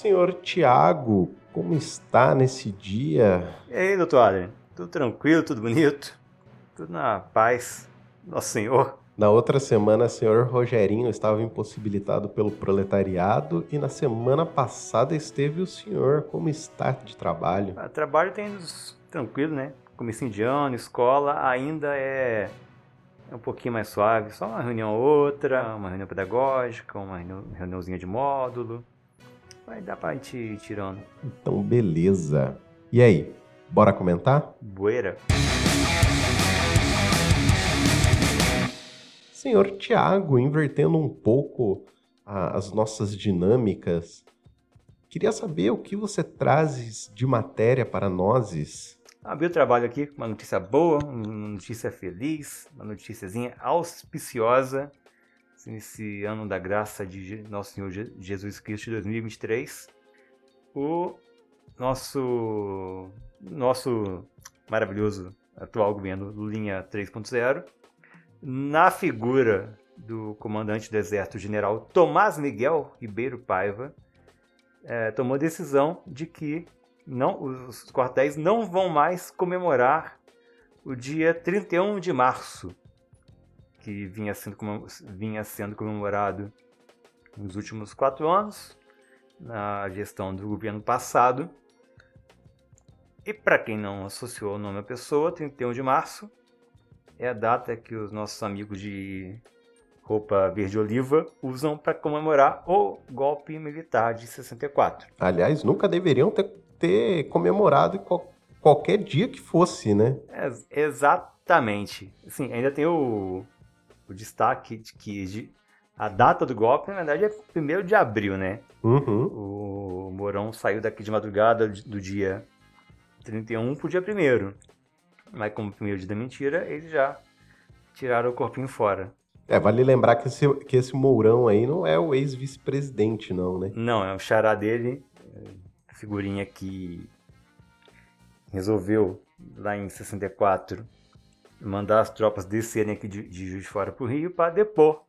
Senhor Tiago, como está nesse dia? E aí, doutor Adrian? Tudo tranquilo, tudo bonito? Tudo na paz, nosso Senhor? Na outra semana, o senhor Rogerinho estava impossibilitado pelo proletariado e na semana passada esteve o senhor. Como está de trabalho? O trabalho tem tranquilo, né? Comecinho de ano, escola, ainda é é um pouquinho mais suave, só uma reunião ou outra, uma reunião pedagógica, uma reunião, reuniãozinha de módulo. Vai dar pra gente ir tirando. Então, beleza. E aí, bora comentar? Boeira. Senhor Tiago, invertendo um pouco a, as nossas dinâmicas, queria saber o que você traz de matéria para nós. Abri o trabalho aqui com uma notícia boa, uma notícia feliz, uma noticiazinha auspiciosa nesse ano da graça de Nosso Senhor Jesus Cristo de 2023. O nosso nosso maravilhoso atual governo Lulinha 3.0, na figura do comandante do exército general Tomás Miguel Ribeiro Paiva, é, tomou a decisão de que não, os quartéis não vão mais comemorar o dia 31 de março, que vinha sendo, vinha sendo comemorado nos últimos quatro anos, na gestão do governo passado. E para quem não associou o nome à pessoa, 31 de março é a data que os nossos amigos de roupa verde-oliva usam para comemorar o golpe militar de 64. Aliás, nunca deveriam ter ter comemorado qual, qualquer dia que fosse, né? É, exatamente. Assim, ainda tem o, o destaque de que a data do golpe, na verdade, é 1 de abril, né? Uhum. O Mourão saiu daqui de madrugada do dia 31 pro dia 1 Mas como primeiro dia da mentira, eles já tiraram o corpinho fora. É, vale lembrar que esse, que esse Mourão aí não é o ex-vice-presidente, não, né? Não, é o xará dele, figurinha que resolveu, lá em 64, mandar as tropas descerem aqui de, de Juiz de Fora para o Rio para depor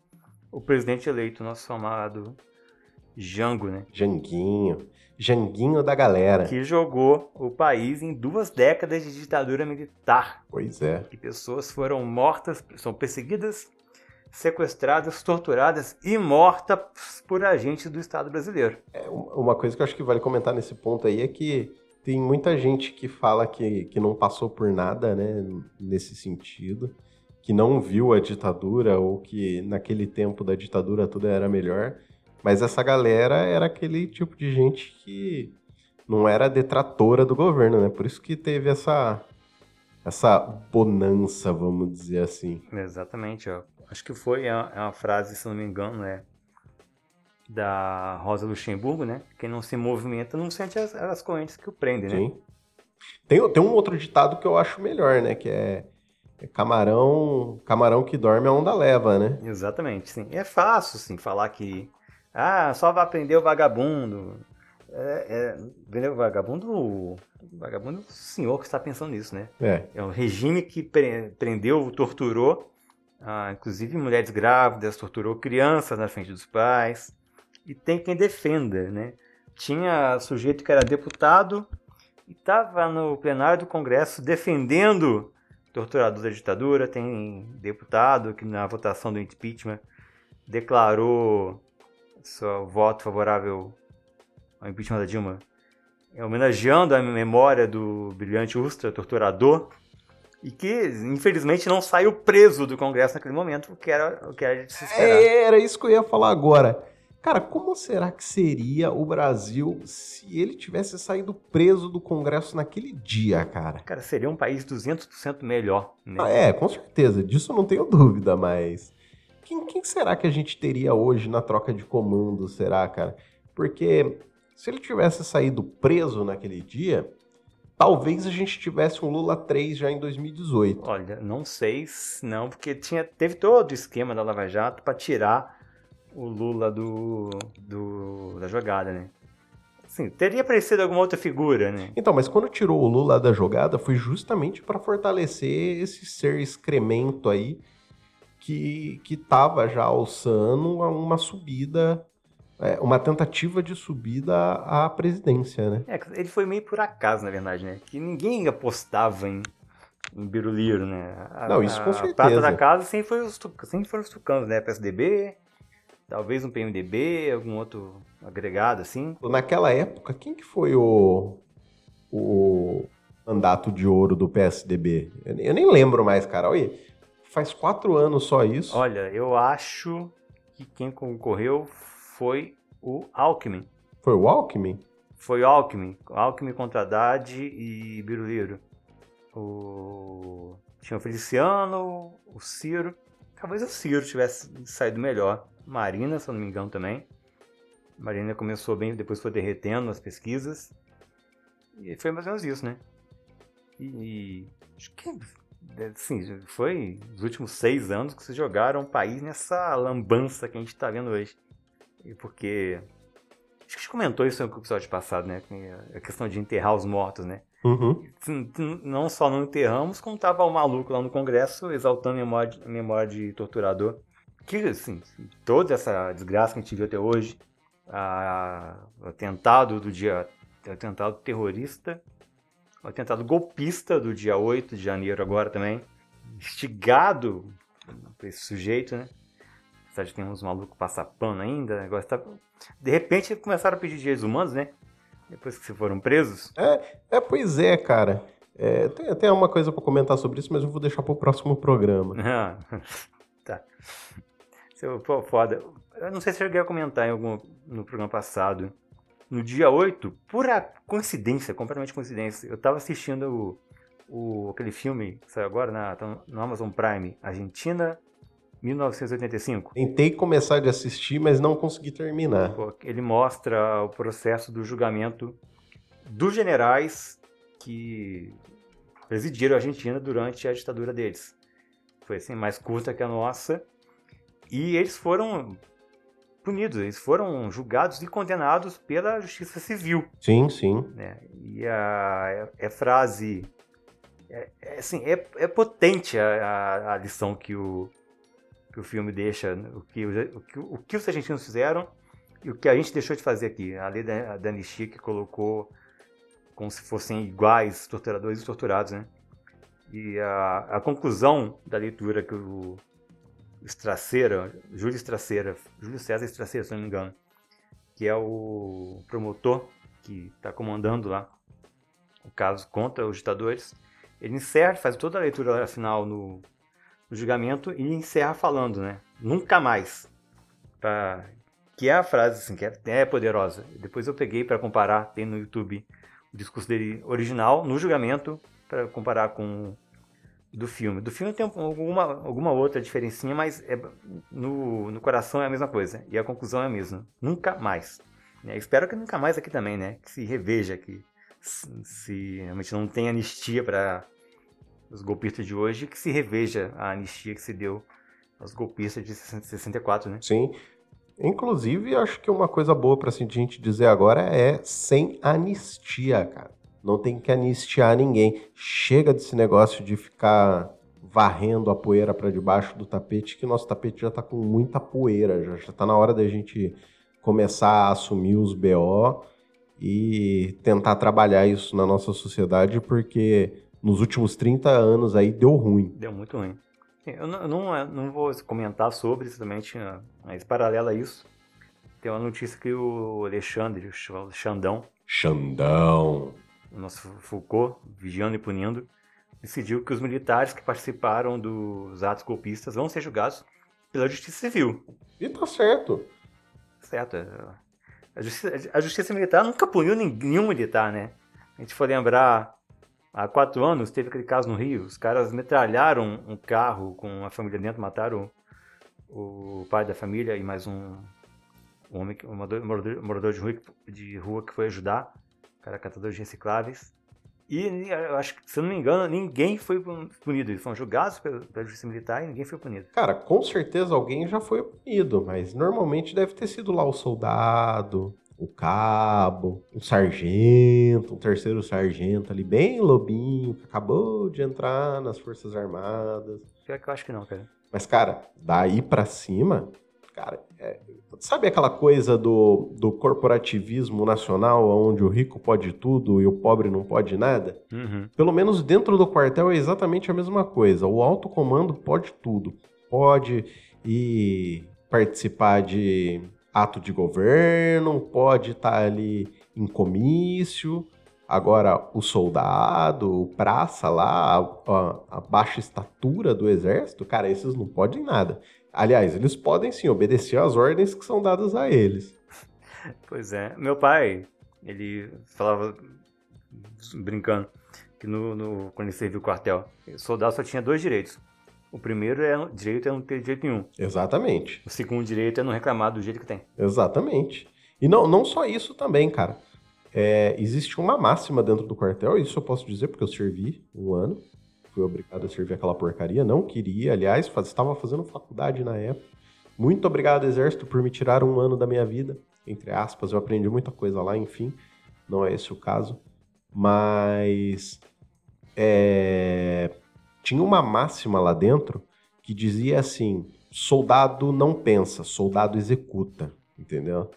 o presidente eleito, nosso amado Jango, né? Janguinho. Janguinho da galera. Que jogou o país em duas décadas de ditadura militar. Pois é. E pessoas foram mortas, são perseguidas sequestradas, torturadas e mortas por agentes do Estado brasileiro. É, uma coisa que eu acho que vale comentar nesse ponto aí é que tem muita gente que fala que, que não passou por nada, né, nesse sentido, que não viu a ditadura ou que naquele tempo da ditadura tudo era melhor, mas essa galera era aquele tipo de gente que não era detratora do governo, né? Por isso que teve essa essa bonança, vamos dizer assim. Exatamente, ó. Acho que foi é uma é frase, se não me engano, é da Rosa Luxemburgo, né? Quem não se movimenta não sente as, as correntes que o prendem, né? Sim. Tem, tem um outro ditado que eu acho melhor, né? Que é, é camarão, camarão que dorme a onda leva, né? Exatamente, sim. É fácil, sim, falar que ah, só vai aprender o vagabundo. É, é, o vagabundo, o vagabundo é o senhor que está pensando nisso, né? É. É um regime que prendeu, torturou ah, inclusive mulheres grávidas, torturou crianças na frente dos pais. E tem quem defenda, né? Tinha sujeito que era deputado e estava no plenário do Congresso defendendo torturador da ditadura. Tem deputado que na votação do impeachment declarou seu voto favorável ao impeachment da Dilma, homenageando a memória do brilhante Ustra, torturador e que infelizmente não saiu preso do Congresso naquele momento, o que era o que era de se esperar. É, era isso que eu ia falar agora. Cara, como será que seria o Brasil se ele tivesse saído preso do Congresso naquele dia, cara? Cara, seria um país 200% melhor. Né? Ah, é, com certeza. Disso eu não tenho dúvida, mas... Quem, quem será que a gente teria hoje na troca de comando, será, cara? Porque se ele tivesse saído preso naquele dia, talvez a gente tivesse um Lula 3 já em 2018. Olha, não sei, não, porque tinha, teve todo o esquema da Lava Jato para tirar o Lula do, do, da jogada, né? Sim, teria aparecido alguma outra figura, né? Então, mas quando tirou o Lula da jogada foi justamente para fortalecer esse ser excremento aí que, que tava já alçando a uma subida é, uma tentativa de subida à presidência, né? É, ele foi meio por acaso, na verdade, né? Que ninguém apostava em, em Biruliro, né? A, Não, isso com certeza. A prata da casa sempre, foi os, sempre foram os tucanos, né? PSDB, talvez um PMDB, algum outro agregado, assim. Naquela época, quem que foi o, o mandato de ouro do PSDB? Eu nem lembro mais, cara. Olha, faz quatro anos só isso. Olha, eu acho que quem concorreu foi o Alckmin. Foi o Alckmin? Foi o Alckmin. Alckmin contra Haddad e Biruliro. O... Tinha o Feliciano, o Ciro. Talvez o Ciro tivesse saído melhor. Marina, se eu não me engano, também. Marina começou bem, depois foi derretendo nas pesquisas. E foi mais ou menos isso, né? E, e acho que assim, foi os últimos seis anos que se jogaram o país nessa lambança que a gente está vendo hoje. Porque. Acho que a gente comentou isso no episódio passado, né? A questão de enterrar os mortos, né? Uhum. Não só não enterramos, como tava o maluco lá no Congresso exaltando a memória de, memória de torturador. Que, assim, toda essa desgraça que a gente viu até hoje, a, o atentado do dia. O atentado terrorista, o atentado golpista do dia 8 de janeiro agora também, instigado por esse sujeito, né? apesar de ter uns malucos passar pano ainda, negócio tá... De repente começaram a pedir direitos humanos, né? Depois que se foram presos. É, é pois é, cara. É, tem até uma coisa para comentar sobre isso, mas eu vou deixar para o próximo programa. Ah, tá. Pô, foda. Eu não sei se eu cheguei a comentar em algum, no programa passado. No dia 8, pura coincidência, completamente coincidência, eu tava assistindo o, o aquele filme que saiu agora na, no Amazon Prime, Argentina 1985. Tentei começar de assistir, mas não consegui terminar. Ele mostra o processo do julgamento dos generais que presidiram a Argentina durante a ditadura deles. Foi assim, mais curta que a nossa. E eles foram punidos, eles foram julgados e condenados pela justiça civil. Sim, sim. Né? E a, a, a frase. É, é, assim, é, é potente a, a, lição que o, que o filme deixa, o que, o, que, o que os argentinos fizeram e o que a gente deixou de fazer aqui. A lei da, da anistia que colocou como se fossem iguais torturadores e torturados, né? E a, a conclusão da leitura que o Estraceira, Júlio Estraceira, Júlio César Estraceira, se não me engano, que é o promotor que está comandando lá o caso contra os ditadores, ele encerra, faz toda a leitura final no, o julgamento e encerra falando, né? Nunca mais. Pra... Que é a frase assim, que é, é poderosa. Depois eu peguei para comparar, tem no YouTube o discurso dele original no julgamento para comparar com do filme. Do filme tem alguma, alguma outra diferencinha, mas é, no, no coração é a mesma coisa. E a conclusão é a mesma. Nunca mais. É, espero que nunca mais aqui também, né? Que se reveja que se, se realmente não tem anistia para os golpistas de hoje, que se reveja a anistia que se deu aos golpistas de 64, né? Sim. Inclusive, acho que uma coisa boa para a gente dizer agora é sem anistia, cara. Não tem que anistiar ninguém. Chega desse negócio de ficar varrendo a poeira para debaixo do tapete, que o nosso tapete já está com muita poeira. Já está na hora da gente começar a assumir os BO e tentar trabalhar isso na nossa sociedade, porque nos últimos 30 anos aí deu ruim. Deu muito ruim. Eu não, não, não vou comentar sobre isso também, tinha, mas paralelo a isso, tem uma notícia que o Alexandre, o Xandão. Xandão. O nosso Foucault, vigiando e punindo, decidiu que os militares que participaram dos atos golpistas vão ser julgados pela Justiça Civil. E tá certo. Certo. A Justiça, a justiça Militar nunca puniu nenhum militar, né? A gente for lembrar Há quatro anos teve aquele caso no Rio. Os caras metralharam um carro com a família dentro, mataram o pai da família e mais um, um homem, um morador, morador de, rua, de rua que foi ajudar. Cara catador de recicláveis. E eu acho que, se eu não me engano, ninguém foi punido. Eles foram julgados pela, pela justiça militar e ninguém foi punido. Cara, com certeza alguém já foi punido, mas normalmente deve ter sido lá o soldado, o cabo, um sargento, um terceiro sargento ali, bem lobinho, que acabou de entrar nas Forças Armadas. Pior que eu acho que não, cara. Mas, cara, daí pra cima, Cara, é, sabe aquela coisa do, do corporativismo nacional, onde o rico pode tudo e o pobre não pode nada? Uhum. Pelo menos dentro do quartel é exatamente a mesma coisa. O alto comando pode tudo. Pode ir participar de ato de governo, pode estar ali em comício. Agora, o soldado, o praça lá, a, a, baixa estatura do exército, cara, esses não podem nada. Aliás, eles podem sim obedecer às ordens que são dadas a eles. Pois é. Meu pai, ele falava, brincando, que no, no quando ele serviu o quartel, o soldado só tinha dois direitos. O primeiro é direito é não ter direito nenhum. Exatamente. O segundo direito é não reclamar do jeito que tem. Exatamente. E não, não só isso também, cara. É, existe uma máxima dentro do quartel, isso eu posso dizer porque eu servi um ano. Fui obrigado a servir aquela porcaria. Não queria, aliás, faz, estava fazendo faculdade na época. Muito obrigado, Exército, por me tirar um ano da minha vida. Entre aspas, eu aprendi muita coisa lá, enfim. Não é esse o caso. Mas. É, tinha uma máxima lá dentro que dizia assim: soldado não pensa, soldado executa, entendeu?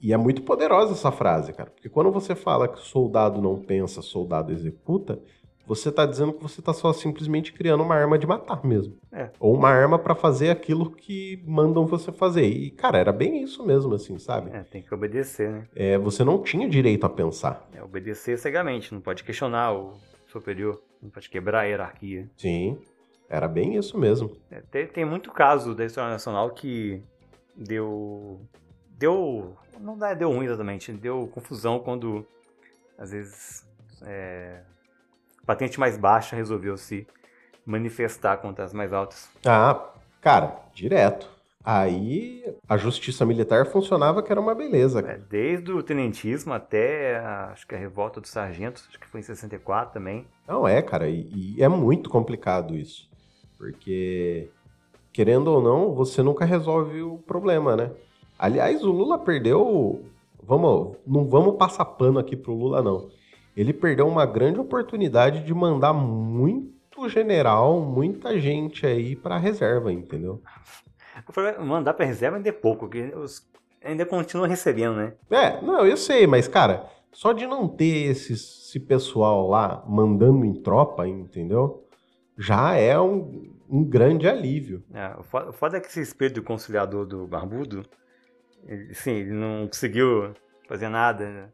E é muito poderosa essa frase, cara, porque quando você fala que soldado não pensa, soldado executa, você está dizendo que você está só simplesmente criando uma arma de matar mesmo. É. Ou uma arma para fazer aquilo que mandam você fazer. E, cara, era bem isso mesmo, assim, sabe? É, tem que obedecer, né? É, você não tinha direito a pensar. É, obedecer cegamente, não pode questionar o superior. Não pode quebrar a hierarquia. Sim, era bem isso mesmo. É, tem, tem muito caso da história nacional que deu. Deu. Não deu ruim exatamente, deu confusão quando, às vezes, é, patente mais baixa resolveu se manifestar contra as mais altas. Ah, cara, direto. Aí a justiça militar funcionava que era uma beleza. É, desde o tenentismo até a, acho que a revolta dos sargentos, acho que foi em 64 também. Não é, cara, e, e, é muito complicado isso. Porque, querendo ou não, você nunca resolve o problema, né? Aliás, o Lula perdeu. Vamos, não vamos passar pano aqui pro Lula, não. Ele perdeu uma grande oportunidade de mandar muito general, muita gente aí pra reserva, entendeu? mandar pra reserva ainda é pouco, porque os ainda continuam recebendo, né? É, não, eu sei, mas, cara, só de não ter esse, esse pessoal lá mandando em tropa, entendeu? Já é um, um grande alívio. É, o foda, o foda é que esse espírito conciliador do Barbudo, ele, sim, ele não conseguiu fazer nada, né?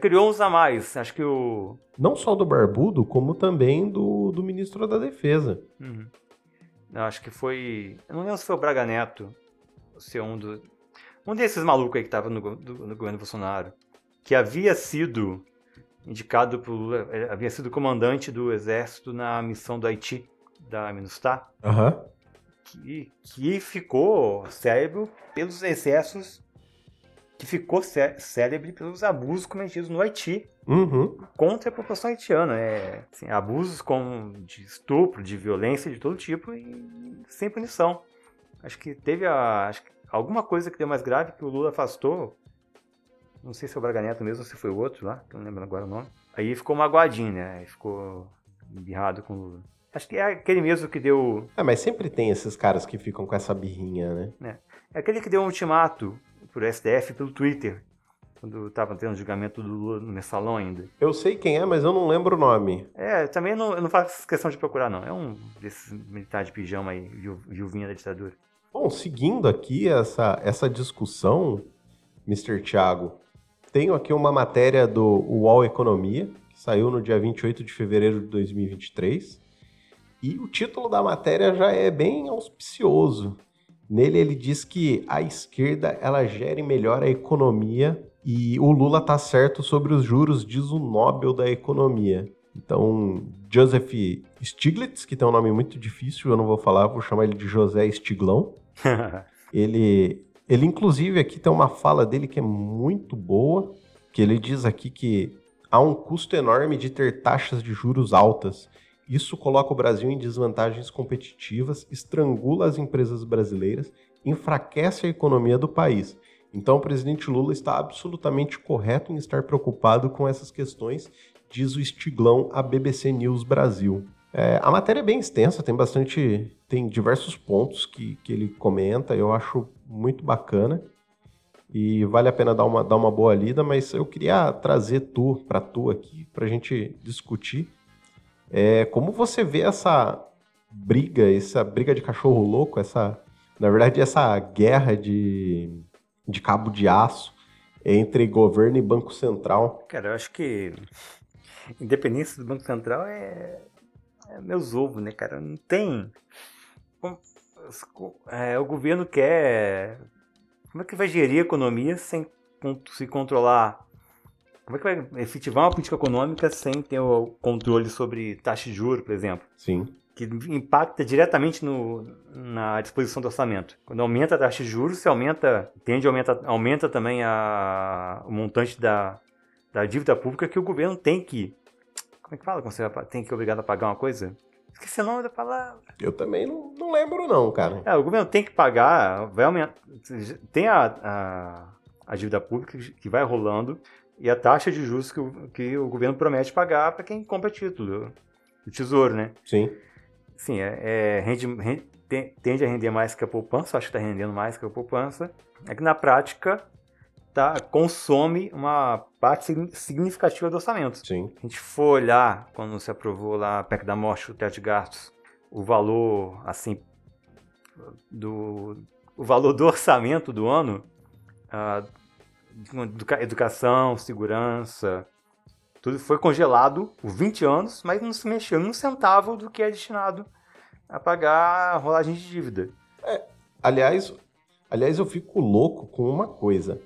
Criou uns a mais. Acho que o. Não só do Barbudo, como também do, do ministro da Defesa. Uhum. Acho que foi. Eu não lembro se foi o Braga Neto, se é um do. Um desses malucos aí que tava no, do, no governo Bolsonaro, que havia sido indicado por Lula, é, havia sido comandante do exército na missão do Haiti, da MINUSTAH. Uhum. Que, que ficou cérebro pelos excessos que ficou célebre pelos abusos cometidos no Haiti uhum. contra a população haitiana. É, assim, abusos como de estupro, de violência de todo tipo e sem punição. Acho que teve a, acho que alguma coisa que deu mais grave que o Lula afastou. Não sei se é o Braga Neto mesmo ou se foi o outro lá, não lembro agora o nome. Aí ficou magoadinho, né? Aí ficou embirrado com o Lula. Acho que é aquele mesmo que deu. É, mas sempre tem esses caras que ficam com essa birrinha, né? É. É aquele que deu um ultimato por STF pelo Twitter, quando estava tendo julgamento do Lula no mensalão ainda. Eu sei quem é, mas eu não lembro o nome. É, também não, eu não faço questão de procurar, não. É um desses militares de pijama aí, viuvinha da ditadura. Bom, seguindo aqui essa, essa discussão, Mr. Thiago, tenho aqui uma matéria do UOL Economia, que saiu no dia 28 de fevereiro de 2023. E o título da matéria já é bem auspicioso. Nele ele diz que a esquerda ela gere melhor a economia e o Lula tá certo sobre os juros, diz o Nobel da economia. Então, Joseph Stiglitz, que tem um nome muito difícil, eu não vou falar, vou chamar ele de José Estiglão. ele, ele, inclusive, aqui tem uma fala dele que é muito boa, que ele diz aqui que há um custo enorme de ter taxas de juros altas isso coloca o Brasil em desvantagens competitivas, estrangula as empresas brasileiras, enfraquece a economia do país. Então, o presidente Lula está absolutamente correto em estar preocupado com essas questões, diz o Estiglão à BBC News Brasil. É, a matéria é bem extensa, tem bastante. tem diversos pontos que, que ele comenta, eu acho muito bacana e vale a pena dar uma, dar uma boa lida, mas eu queria trazer tu para tu aqui para a gente discutir é, como você vê essa briga, essa briga de cachorro louco, essa, na verdade, essa guerra de, de cabo de aço entre governo e Banco Central? Cara, eu acho que independência do Banco Central é, é meus ovos, né, cara? Não tem. É, o governo quer. Como é que vai gerir a economia sem se controlar? Como é que vai efetivar uma política econômica sem ter o controle sobre taxa de juros, por exemplo? Sim. Que impacta diretamente no, na disposição do orçamento. Quando aumenta a taxa de juros, se aumenta, tende a aumenta, aumenta também a, o montante da, da dívida pública que o governo tem que. Como é que fala quando você tem que ser obrigado a pagar uma coisa? Esqueci o nome da palavra. Eu também não, não lembro, não, cara. É, o governo tem que pagar, vai aumentar. Tem a, a, a dívida pública que vai rolando e a taxa de juros que o, que o governo promete pagar para quem compra título do tesouro, né? Sim. Sim, é, é rende, rende, tende a render mais que a poupança, acho que está rendendo mais que a poupança. É que na prática tá, consome uma parte significativa do orçamento. Sim. A gente for olhar, quando se aprovou lá a PEC da morte, o teto de gastos, o valor, assim, do, o valor do orçamento do ano, uh, educação, segurança, tudo foi congelado por 20 anos, mas não se mexeu um centavo do que é destinado a pagar a rolagem de dívida. É, aliás, aliás, eu fico louco com uma coisa.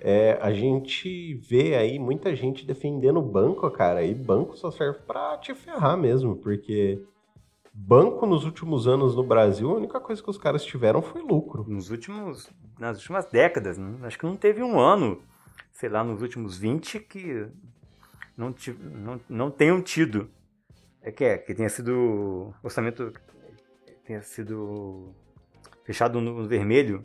É, a gente vê aí muita gente defendendo o banco, cara, e banco só serve para te ferrar mesmo, porque banco nos últimos anos no Brasil, a única coisa que os caras tiveram foi lucro. Nos últimos, nas últimas décadas, né? acho que não teve um ano, sei lá, nos últimos 20 que não, não, não tenham tido. É que é, que tenha sido orçamento tenha sido fechado no, vermelho.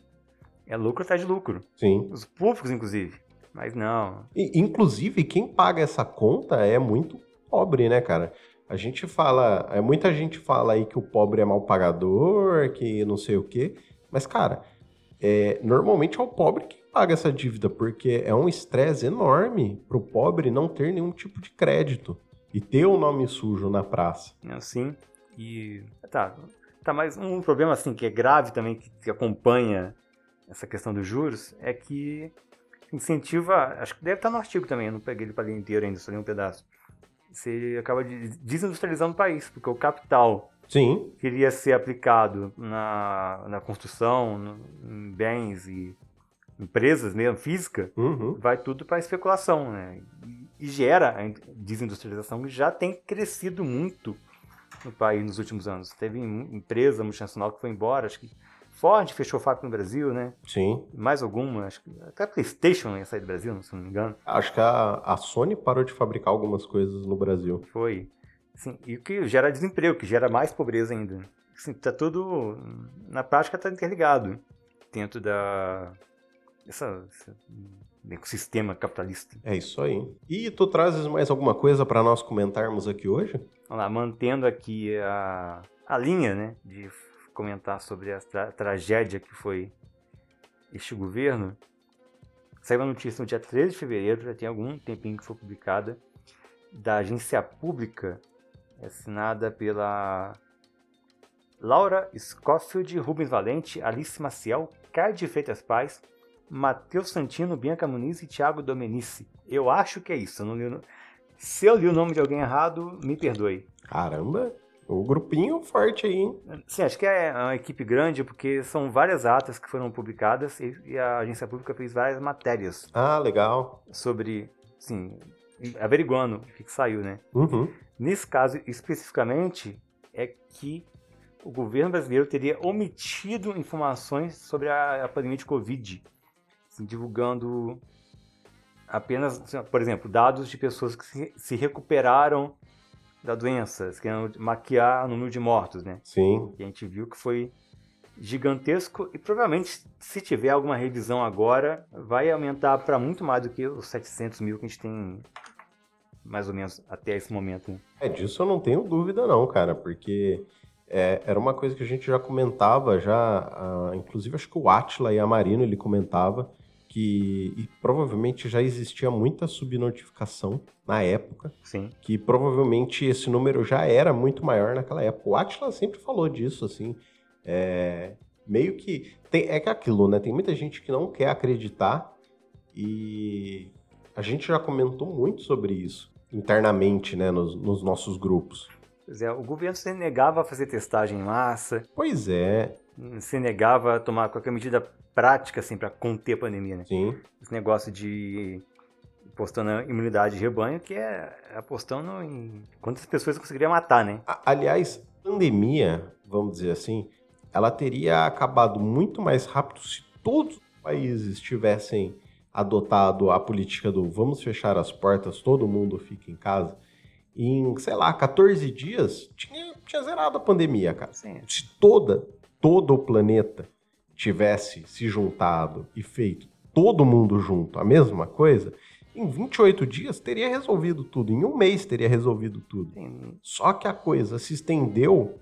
É lucro atrás de lucro. Sim. Os públicos, inclusive. Mas não. E, inclusive, quem paga essa conta é muito pobre, né, cara? A gente fala, é, muita gente fala aí que o pobre é mal pagador, que não sei o quê, mas cara, é, normalmente é o pobre que paga essa dívida, porque é um estresse enorme pro pobre não ter nenhum tipo de crédito e ter o um nome sujo na praça. Assim, e tá, tá, mas um problema assim que é grave também que, que acompanha essa questão dos juros é que incentiva, acho que deve estar no artigo também, eu não peguei ele para ler inteiro ainda, só li um pedaço você acaba desindustrializando o país, porque o capital Sim. queria ser aplicado na, na construção, no, em bens e empresas mesmo, física, uhum. vai tudo para especulação, né? E, e gera a desindustrialização que já tem crescido muito no país nos últimos anos. Teve empresa multinacional que foi embora, acho que Ford fechou fábrica no Brasil, né? Sim. Mais alguma, acho que até a PlayStation ia sair do Brasil, se não me engano. Acho que a, a Sony parou de fabricar algumas coisas no Brasil. Foi. Sim, e o que gera desemprego, que gera mais pobreza ainda. Assim, tá tudo, na prática, tá interligado dentro da essa, esse ecossistema capitalista. É isso aí. E tu trazes mais alguma coisa para nós comentarmos aqui hoje? Vamos lá, mantendo aqui a, a linha, né, de comentar sobre a tra tragédia que foi este governo, saiu a notícia no dia 13 de fevereiro, já tem algum tempinho que foi publicada, da agência pública, assinada pela Laura Scofield, Rubens Valente, Alice Maciel, Caio de Freitas Paz, Matheus Santino, Bianca Muniz e Thiago Domenici. Eu acho que é isso. Eu li... Se eu li o nome de alguém errado, me perdoe. Caramba! O grupinho forte aí, hein? Sim, acho que é uma equipe grande, porque são várias atas que foram publicadas e, a agência pública fez várias matérias. Ah, legal. Sobre, sim, averiguando o que, saiu, né? Uhum. Nesse caso, especificamente, é que o governo brasileiro teria omitido informações sobre a, pandemia de Covid, assim, divulgando apenas, por exemplo, dados de pessoas que se recuperaram da doença, querendo maquiar o número de mortos, né? Sim. E a gente viu que foi gigantesco e provavelmente se tiver alguma revisão agora vai aumentar para muito mais do que os 700 mil que a gente tem mais ou menos até esse momento. Né? É disso eu não tenho dúvida não, cara, porque é, era uma coisa que a gente já comentava, já, uh, inclusive acho que o Atila e a Marino ele comentava que provavelmente já existia muita subnotificação na época. Sim. Que provavelmente esse número já era muito maior naquela época. O Atila sempre falou disso, assim. É, meio que. Tem, é que é aquilo, né? Tem muita gente que não quer acreditar e a gente já comentou muito sobre isso internamente, né, nos, nos nossos grupos. Pois é, o governo se negava a fazer testagem em massa. Pois é. Se negava a tomar qualquer medida prática, assim, para conter a pandemia, né? Sim. Esse negócio de apostando na imunidade de rebanho, que é apostando em quantas pessoas conseguiria matar, né? Aliás, pandemia, vamos dizer assim, ela teria acabado muito mais rápido se todos os países tivessem adotado a política do vamos fechar as portas, todo mundo fica em casa em, sei lá, 14 dias, tinha, tinha zerado a pandemia, cara. Sim. Se toda, todo o planeta tivesse se juntado e feito todo mundo junto a mesma coisa, em 28 dias teria resolvido tudo, em um mês teria resolvido tudo. Só que a coisa se estendeu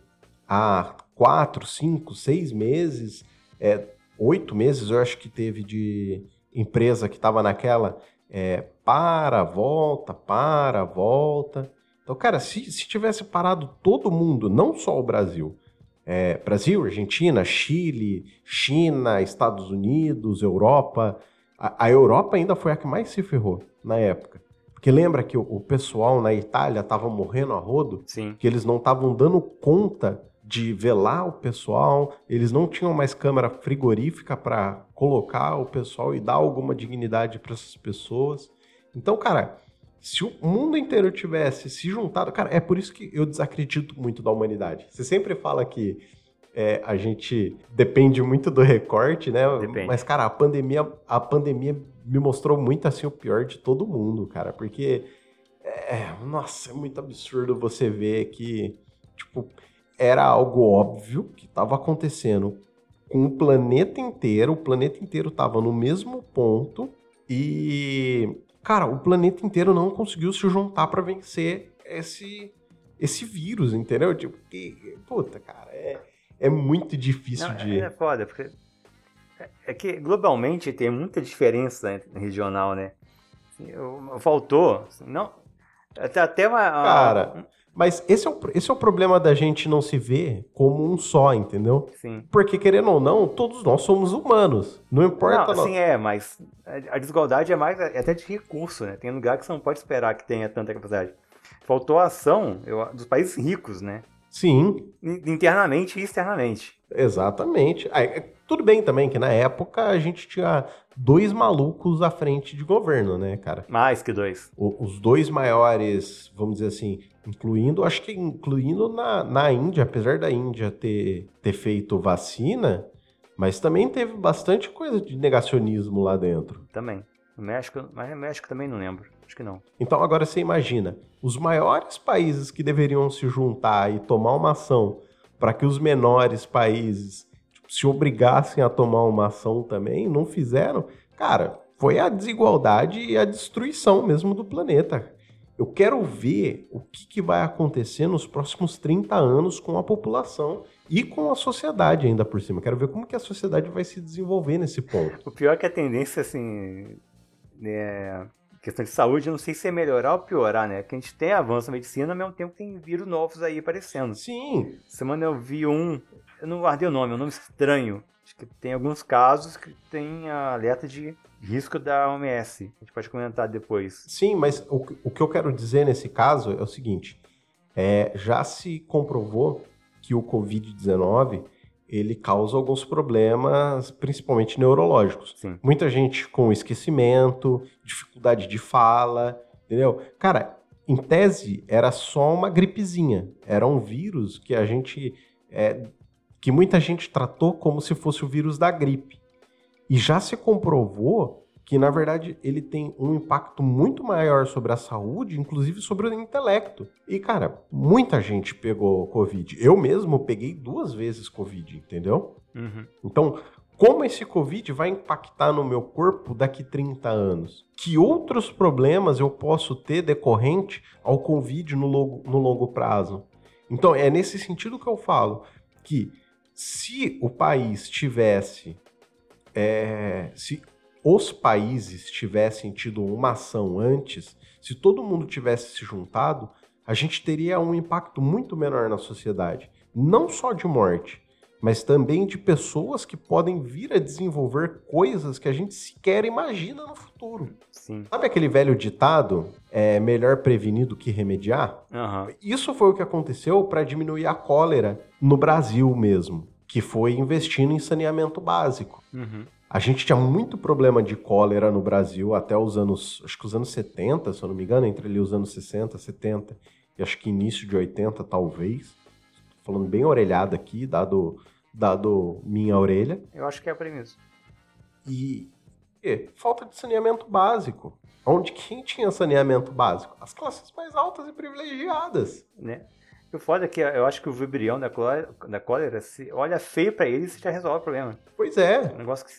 a 4, 5, 6 meses, é, 8 meses eu acho que teve de empresa que estava naquela é, para, volta, para, volta. Então, cara, se, se tivesse parado todo mundo, não só o Brasil, é, Brasil, Argentina, Chile, China, Estados Unidos, Europa. A, a, Europa ainda foi a que mais se ferrou na época. Porque lembra que o, o pessoal na Itália estava morrendo a rodo? Sim. Que eles não estavam dando conta de velar o pessoal, eles não tinham mais câmera frigorífica para colocar o pessoal e dar alguma dignidade para essas pessoas. Então, cara, se o mundo inteiro tivesse se juntado. Cara, é por isso que eu desacredito muito da humanidade. Você sempre fala que é, a gente depende muito do recorte, né? Depende. Mas, cara, a pandemia, a pandemia me mostrou muito assim o pior de todo mundo, cara. Porque. É, nossa, é muito absurdo você ver que, tipo, era algo óbvio que estava acontecendo com o planeta inteiro, o planeta inteiro estava no mesmo ponto e Cara, o planeta inteiro não conseguiu se juntar para vencer esse, esse vírus, entendeu? Tipo, que, puta, cara, é, é muito difícil não, de. É foda, porque. É, é que globalmente tem muita diferença regional, né? Assim, faltou. Não, até, até uma. Cara. Mas esse é, o, esse é o problema da gente não se ver como um só, entendeu? Sim. Porque, querendo ou não, todos nós somos humanos. Não importa. Não, sim, é, mas a desigualdade é mais é até de recurso, né? Tem lugar que você não pode esperar que tenha tanta capacidade. Faltou ação eu, dos países ricos, né? Sim. Internamente e externamente. Exatamente. Aí, tudo bem também que na época a gente tinha dois malucos à frente de governo, né, cara? Mais que dois. O, os dois maiores, vamos dizer assim, incluindo, acho que incluindo na, na Índia, apesar da Índia ter, ter feito vacina, mas também teve bastante coisa de negacionismo lá dentro. Também. No México, mas no México também não lembro. Acho que não. Então agora você imagina, os maiores países que deveriam se juntar e tomar uma ação para que os menores países se obrigassem a tomar uma ação também, não fizeram. Cara, foi a desigualdade e a destruição mesmo do planeta. Eu quero ver o que, que, vai acontecer nos próximos 30 anos com a população e com a sociedade ainda por cima. Quero ver como que a sociedade vai se desenvolver nesse ponto. O pior é que a tendência, assim, né, questão de saúde, eu não sei se é melhorar ou piorar, né? Porque a gente tem avanço na medicina, ao mesmo tempo tem vírus novos aí aparecendo. Sim. Semana eu vi um, eu não guardei o nome, é um nome estranho. Acho que tem alguns casos que tem alerta de risco da OMS. A gente pode comentar depois. Sim, mas o, o que eu quero dizer nesse caso é o seguinte: é, já se comprovou que o Covid-19 ele causa alguns problemas, principalmente neurológicos. Sim. Muita gente com esquecimento, dificuldade de fala, entendeu? Cara, em tese era só uma gripezinha, era um vírus que a gente é, que muita gente tratou como se fosse o vírus da gripe. E já se comprovou que, na verdade, ele tem um impacto muito maior sobre a saúde, inclusive sobre o intelecto. E, cara, muita gente pegou Covid. Eu mesmo peguei duas vezes Covid, entendeu? Uhum. Então, como esse Covid vai impactar no meu corpo daqui 30 anos? Que outros problemas eu posso ter decorrente ao Covid no longo, no longo prazo? Então, é nesse sentido que eu falo que se o país tivesse. É, se os países tivessem tido uma ação antes, se todo mundo tivesse se juntado, a gente teria um impacto muito menor na sociedade. Não só de morte, mas também de pessoas que podem vir a desenvolver coisas que a gente sequer imagina no futuro. Sim. Sabe aquele velho ditado, é melhor prevenir do que remediar? Aham. Isso foi o que aconteceu para diminuir a cólera no Brasil mesmo, que foi investindo em saneamento básico. Uhum. A gente tinha muito problema de cólera no Brasil até os anos, acho que os anos 70, se eu não me engano, entre ali os anos 60, 70 e acho que início de 80 talvez. Tô falando bem orelhado aqui, dado, dado minha orelha. Eu acho que é aí mesmo. E, e falta de saneamento básico. Onde quem tinha saneamento básico? As classes mais altas e privilegiadas. Né? E o foda é que eu acho que o vibrião da cólera, da cólera se olha feio pra ele, você já resolve o problema. Pois É é, um negócio que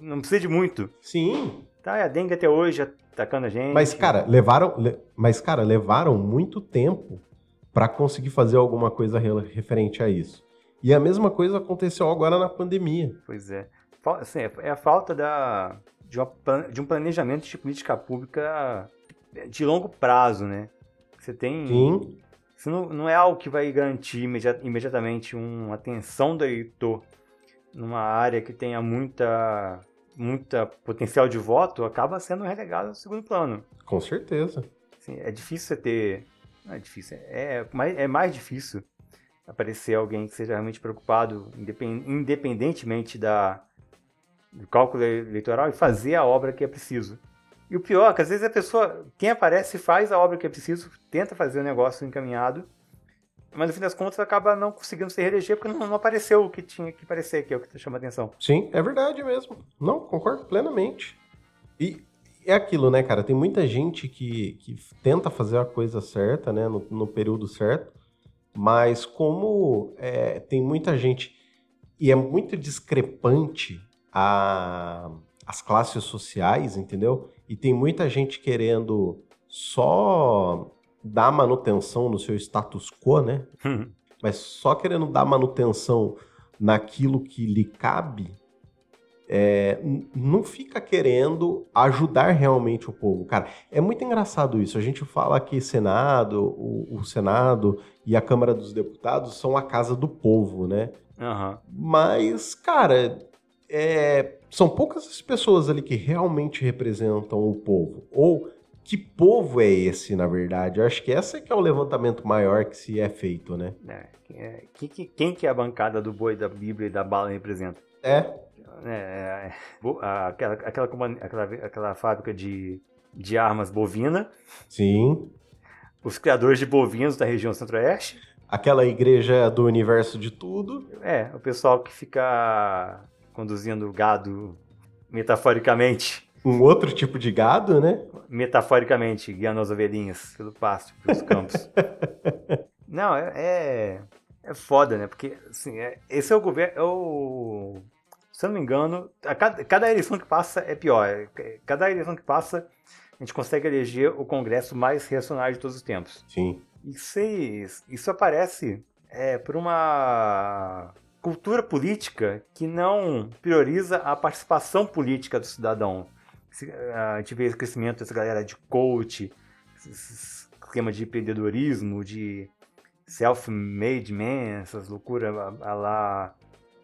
não precisa de muito. sim. Tá, e a dengue até hoje atacando a gente. Mas, cara, levaram, le- mas, cara, levaram muito tempo para conseguir fazer alguma coisa re- referente a isso. E a mesma coisa aconteceu agora na pandemia. Pois é. Assim, é é a falta da, de, uma de um planejamento de política pública de longo prazo, né? Você tem. Sim, Isso não, não é algo que vai garantir imedi- imediatamente uma atenção do eleitor numa área que tenha muita, muita potencial de voto, acaba sendo relegado ao segundo plano. com certeza. Assim, é difícil você ter. Não é difícil, é mais, é mais difícil aparecer alguém que seja realmente preocupado, independ- independentemente da, do cálculo eleitoral, e fazer a obra que é preciso. E o pior é que às vezes a pessoa, quem aparece, faz a obra que é preciso, tenta fazer o negócio encaminhado, mas no fim das contas acaba não conseguindo se reeleger porque não, não apareceu o que tinha que aparecer, que é o que chama atenção. Sim, é verdade mesmo. Não, concordo plenamente. E é aquilo, né, cara? Tem muita gente que, que tenta fazer a coisa certa, né, no, no período certo, mas como é, tem muita gente e é muito discrepante a, as classes sociais, entendeu? E tem muita gente querendo só dar manutenção no seu status quo, né? mas só querendo dar manutenção naquilo que lhe cabe, é, não fica querendo ajudar realmente o povo. Cara, é muito engraçado isso. A gente fala que Senado, o, o Senado e a Câmara dos Deputados são a casa do povo, né? Aham. Mas, cara, é, são poucas as pessoas ali que realmente representam o povo. Ou que povo é esse, na verdade? Eu acho que esse é que é o levantamento maior que se é feito, né? É, é, que- que- quem que é a bancada do boi, da Bíblia e da bala representa? É, É, é, a- aquela, aquela, aquela, aquela fábrica de, de armas bovina, sim. os criadores de bovinos da região centro-oeste, Aquela igreja do universo de tudo. é, o pessoal que fica conduzindo gado metaforicamente, Um outro tipo de gado, né? metaforicamente, guiando as ovelhinhas pelo pasto, pelos campos. Não, é, é, é foda, né? Porque, assim, é- esse é o governo, é o... Se eu não me engano, cada, cada eleição que passa é pior. Cada eleição que passa, a gente consegue eleger o Congresso mais reacionário de todos os tempos. Sim. Isso, isso aparece é, por uma cultura política que não prioriza a participação política do cidadão. A gente vê esse crescimento dessa galera de coach, esse esquema de empreendedorismo, de self-made man, essas loucuras a, a lá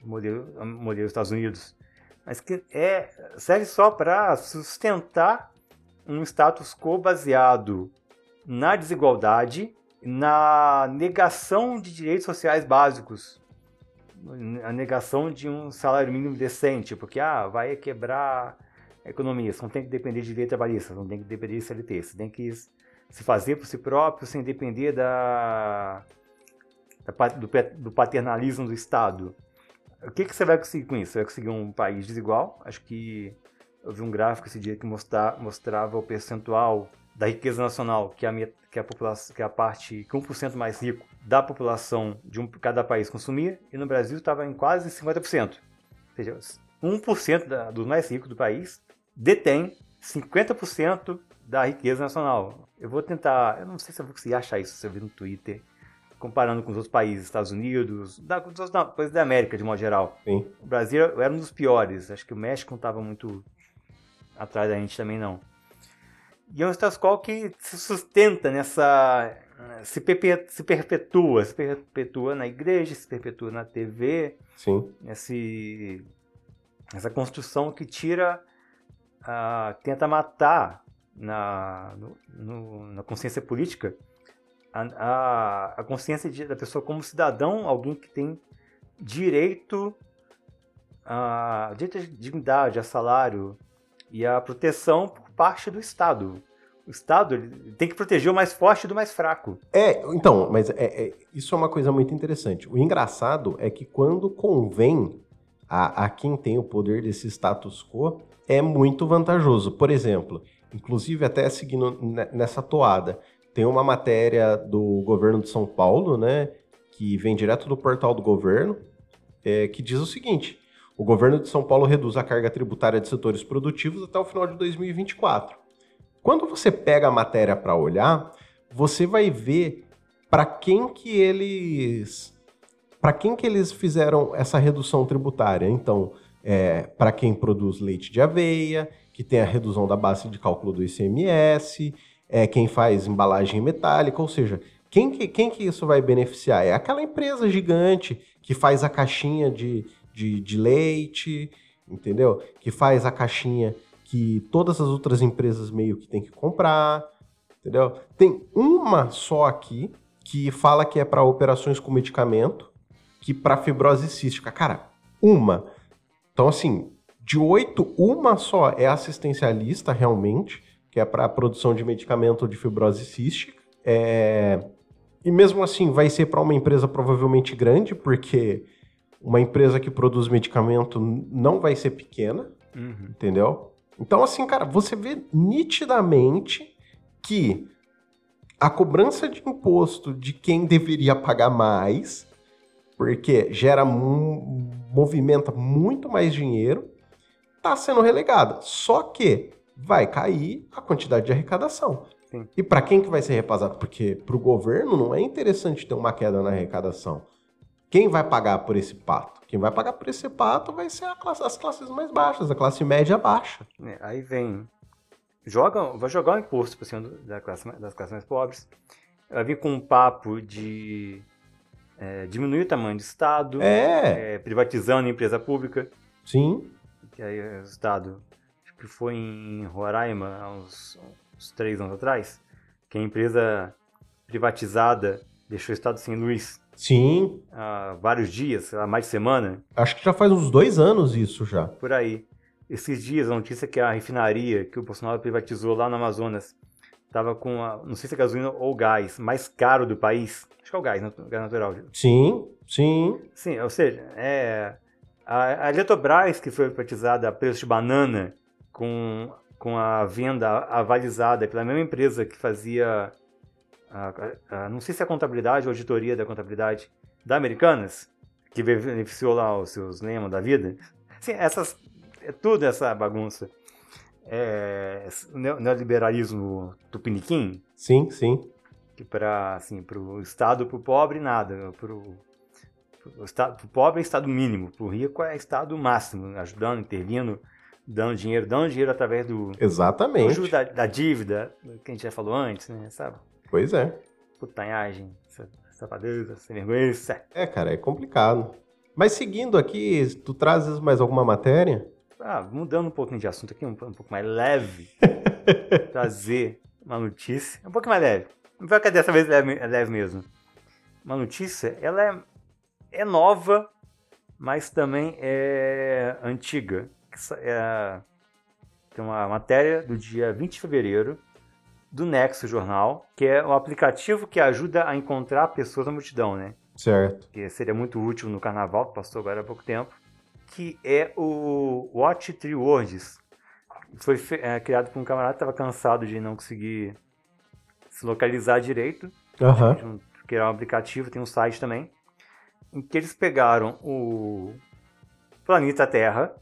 modelo, modelo dos Estados Unidos. Mas que é, serve só para sustentar um status quo baseado na desigualdade, na negação de direitos sociais básicos, a negação de um salário mínimo decente, porque ah, vai quebrar a economia, você não tem que depender de lei trabalhista, não tem que depender de CLT, você tem que se fazer por si próprio sem depender da, da do, do paternalismo do Estado. O que, que você vai conseguir com isso? Você vai conseguir um país desigual? Acho que eu vi um gráfico esse dia que mostra- mostrava o percentual da riqueza nacional, que é a, que é a, população, que é a parte que 1% mais rico da população de um, cada país consumia, e no Brasil estava em quase 50%. Ou seja, 1% da, dos mais ricos do país detém 50% da riqueza nacional. Eu vou tentar, eu não sei se eu vou conseguir achar isso, se eu ver no Twitter, comparando com os outros países, Estados Unidos, da, outros- não, países da América de modo geral. Sim. O Brasil era um dos piores. Acho que o México não estava muito atrás da gente também, não. E é um status quo que se sustenta nessa. Se, perpe- se perpetua. Se perpetua na igreja, se perpetua na TV, Sim. essa construção que tira. ah, tenta matar na, no- no- na consciência política a, a, a consciência de- da pessoa como cidadão, alguém que tem direito a direito à dignidade, a salário e a proteção por parte do Estado. O Estado tem que proteger o mais forte do mais fraco. É, então, mas é- é- isso é uma coisa muito interessante. O engraçado é que quando convém a, a quem tem o poder desse status quo, é muito vantajoso. Por exemplo, inclusive até seguindo ne- nessa toada, tem uma matéria do governo de São Paulo, né, que vem direto do portal do governo, é, que diz o seguinte: o governo de São Paulo reduz a carga tributária de setores produtivos até o final de 2024. Quando você pega a matéria para olhar, você vai ver para quem que eles para quem que eles fizeram essa redução tributária. Então, é, para quem produz leite de aveia, que tem a redução da base de cálculo do ICMS, é quem faz embalagem metálica, ou seja, quem que, quem que isso vai beneficiar? É aquela empresa gigante que faz a caixinha de, de, de leite, entendeu? Que faz a caixinha que todas as outras empresas meio que tem que comprar, entendeu? Tem uma só aqui que fala que é para operações com medicamento, que para fibrose cística. Cara, uma. Então, assim, de oito, uma só é assistencialista realmente, que é para a produção de medicamento de fibrose cística. É, E mesmo assim, vai ser para uma empresa provavelmente grande, porque uma empresa que produz medicamento não vai ser pequena, entendeu? Então, assim, cara, você vê nitidamente que a cobrança de imposto de quem deveria pagar mais, porque gera movimenta muito mais dinheiro, está sendo relegada. Só que vai cair a quantidade de arrecadação. Sim. E para quem que vai ser repassado? Porque para o governo não é interessante ter uma queda na arrecadação. Quem vai pagar por esse pato? Quem vai pagar por esse pato vai ser classe- as classes mais baixas, a classe média baixa. É, aí vem. Joga, vai jogar o imposto por cima do- da classe, das classes mais pobres. Vai vir com um papo de é, diminuir o tamanho do Estado, É, é, privatizando a empresa pública. sim. Que aí o Estado, que foi em Roraima há uns, uns três anos atrás, que a empresa privatizada deixou o Estado sem luz Sim, há vários dias, lá, mais de semana. acho que já faz uns dois anos isso já. por aí. Esses dias, a notícia que a refinaria que o Bolsonaro privatizou lá no Amazonas estava com, a, não sei se é gasolina ou gás, mais caro do país. Acho que é o gás, nat- gás natural. Sim, sim, Sim, ou seja, é, a, a Eletrobras, que foi privatizada a preço de banana, com, com a venda avalizada pela mesma empresa que fazia, a- a- a- não sei se é a contabilidade ou auditoria da contabilidade da Americanas, que beneficiou lá os seus Lehman da vida. Sim, essas, é tudo essa bagunça. É, neoliberalismo tupiniquim, sim, sim. que para assim, o Estado, para o pobre, nada. Para o pobre é Estado mínimo, para o rico é Estado máximo, ajudando, intervindo, dando dinheiro, dando dinheiro através do, do Exatamente. juros da, da dívida, que a gente já falou antes, né? Sabe? Pois é. Putanhagem, sa- safadeza, sem vergonha, é. É, cara, é complicado. Mas seguindo aqui, tu trazes mais alguma matéria? Ah, mudando um pouquinho de assunto aqui, um, um pouco mais leve, trazer uma notícia, um pouco mais leve. Não vai que dessa vez é leve, é leve mesmo. Uma notícia, ela é, é nova, mas também é antiga. Que É, tem uma matéria do dia 20 de fevereiro do Nexo Jornal, que é um aplicativo que ajuda a encontrar pessoas na multidão, né? Certo. que seria muito útil no carnaval, que passou agora há pouco tempo, que é o Watch Three Words. Foi é, criado por um camarada que estava cansado de não conseguir se localizar direito, Aham. de um- criar um aplicativo, tem um site também, em que eles pegaram o planeta Terra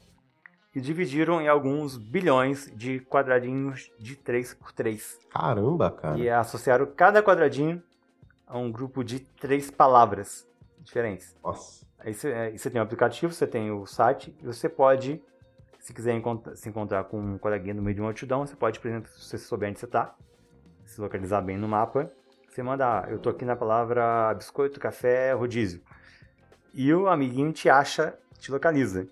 e dividiram em alguns bilhões de quadradinhos de 3 por 3 Caramba, cara. e associaram cada quadradinho a um grupo de três palavras diferentes. Nossa. Aí você, você tem o aplicativo, você tem o site, e você pode, se quiser encont- se encontrar com um coleguinha no meio de uma multidão, você pode, por exemplo, se você souber onde você está, se localizar bem no mapa, você manda, ah, eu tô aqui na palavra biscoito, café, rodízio. E o amiguinho te acha, te localiza.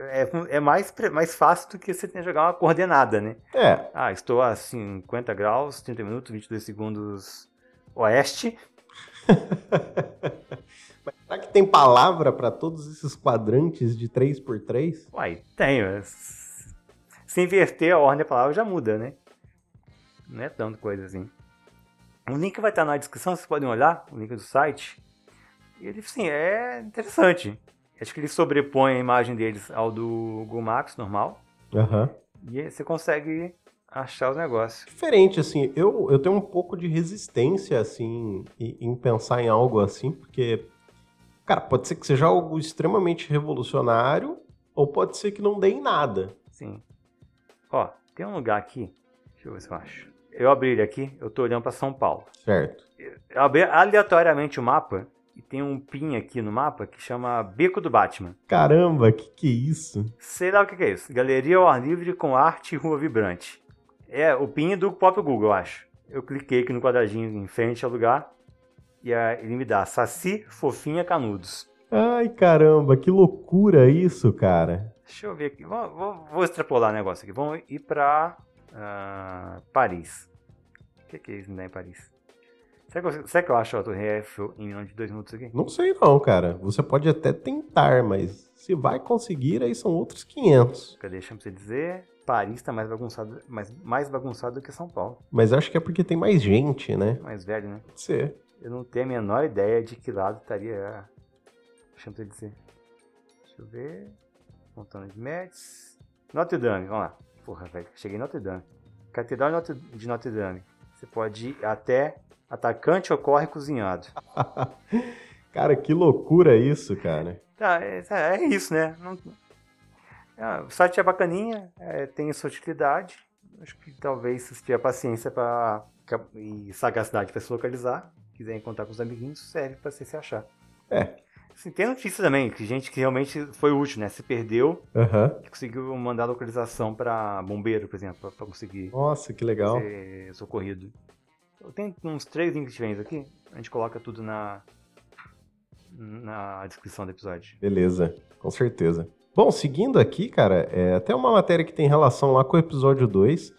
É, é mais, mais fácil do que você que jogar uma coordenada, né? É, Ah, estou a 50 graus, 30 minutos, 22 segundos oeste. será que tem palavra para todos esses quadrantes de 3x3? Uai, tem. mas Se inverter a ordem da palavra já muda, né? Não é tanta coisa assim. O link vai estar na descrição, vocês podem olhar, o link do site. E ele, sim, é interessante. Acho que ele sobrepõe a imagem deles ao do Google Maps normal. Aham. E aí você consegue achar os negócios. Diferente, assim, eu, eu tenho um pouco de resistência, assim, em, em pensar em algo assim, porque, cara, pode ser que seja algo extremamente revolucionário, ou pode ser que não dê em nada. Sim. Ó, tem um lugar aqui. Deixa eu ver se eu acho. Eu abri ele aqui, eu tô olhando para São Paulo. Certo. Eu abri aleatoriamente o mapa e tem um pin aqui no mapa que chama Beco do Batman. Caramba, que que é isso? Sei lá o que que é isso. Galeria ao ar livre com arte e rua vibrante. É o pin do próprio Google, eu acho. Eu cliquei aqui no quadradinho em frente ao lugar e ele me dá Saci, Fofinha, Canudos. Ai, caramba, que loucura isso, cara. Deixa eu ver aqui. Vou, vou- vou extrapolar o negócio aqui. Vamos ir pra ah, Paris. O que, que é isso me dá em Paris? Será que, eu, será que eu acho a Torre Eiffel em menos de dois minutos aqui? Não sei não, cara. Você pode até tentar, mas se vai conseguir, aí são outros 500. Cadê? Deixa eu você dizer. Paris tá mais bagunçado, mais, mais bagunçado do que São Paulo. Mas acho que é porque tem mais gente, né? Mais velho, né? Pode ser. Eu não tenho a menor ideia de que lado estaria. Deixa eu te dizer. Deixa eu ver. Montana de Metz. Notre Dame, vamos lá. Porra, velho. Cheguei em Notre Dame. Catedral de Notre- de Notre Dame. Você pode ir até atacante ocorre cozinhado. cara, que loucura isso, cara. Tá, é, é isso, né? Não- Ah, o site é bacaninha, é, tem sua utilidade. Acho que talvez se tiver paciência pra, e sagacidade para se localizar, quiser encontrar com os amiguinhos, serve para você se achar. É. Assim, tem notícia também, que gente que realmente foi útil, né? Se perdeu, que conseguiu mandar localização para bombeiro, por exemplo, para conseguir Nossa, que legal. ser socorrido. Eu tenho uns três links diferentes aqui, a gente coloca tudo na, na descrição do episódio. Beleza, com certeza. Bom, seguindo aqui, cara, é até uma matéria que tem relação lá com o episódio 2,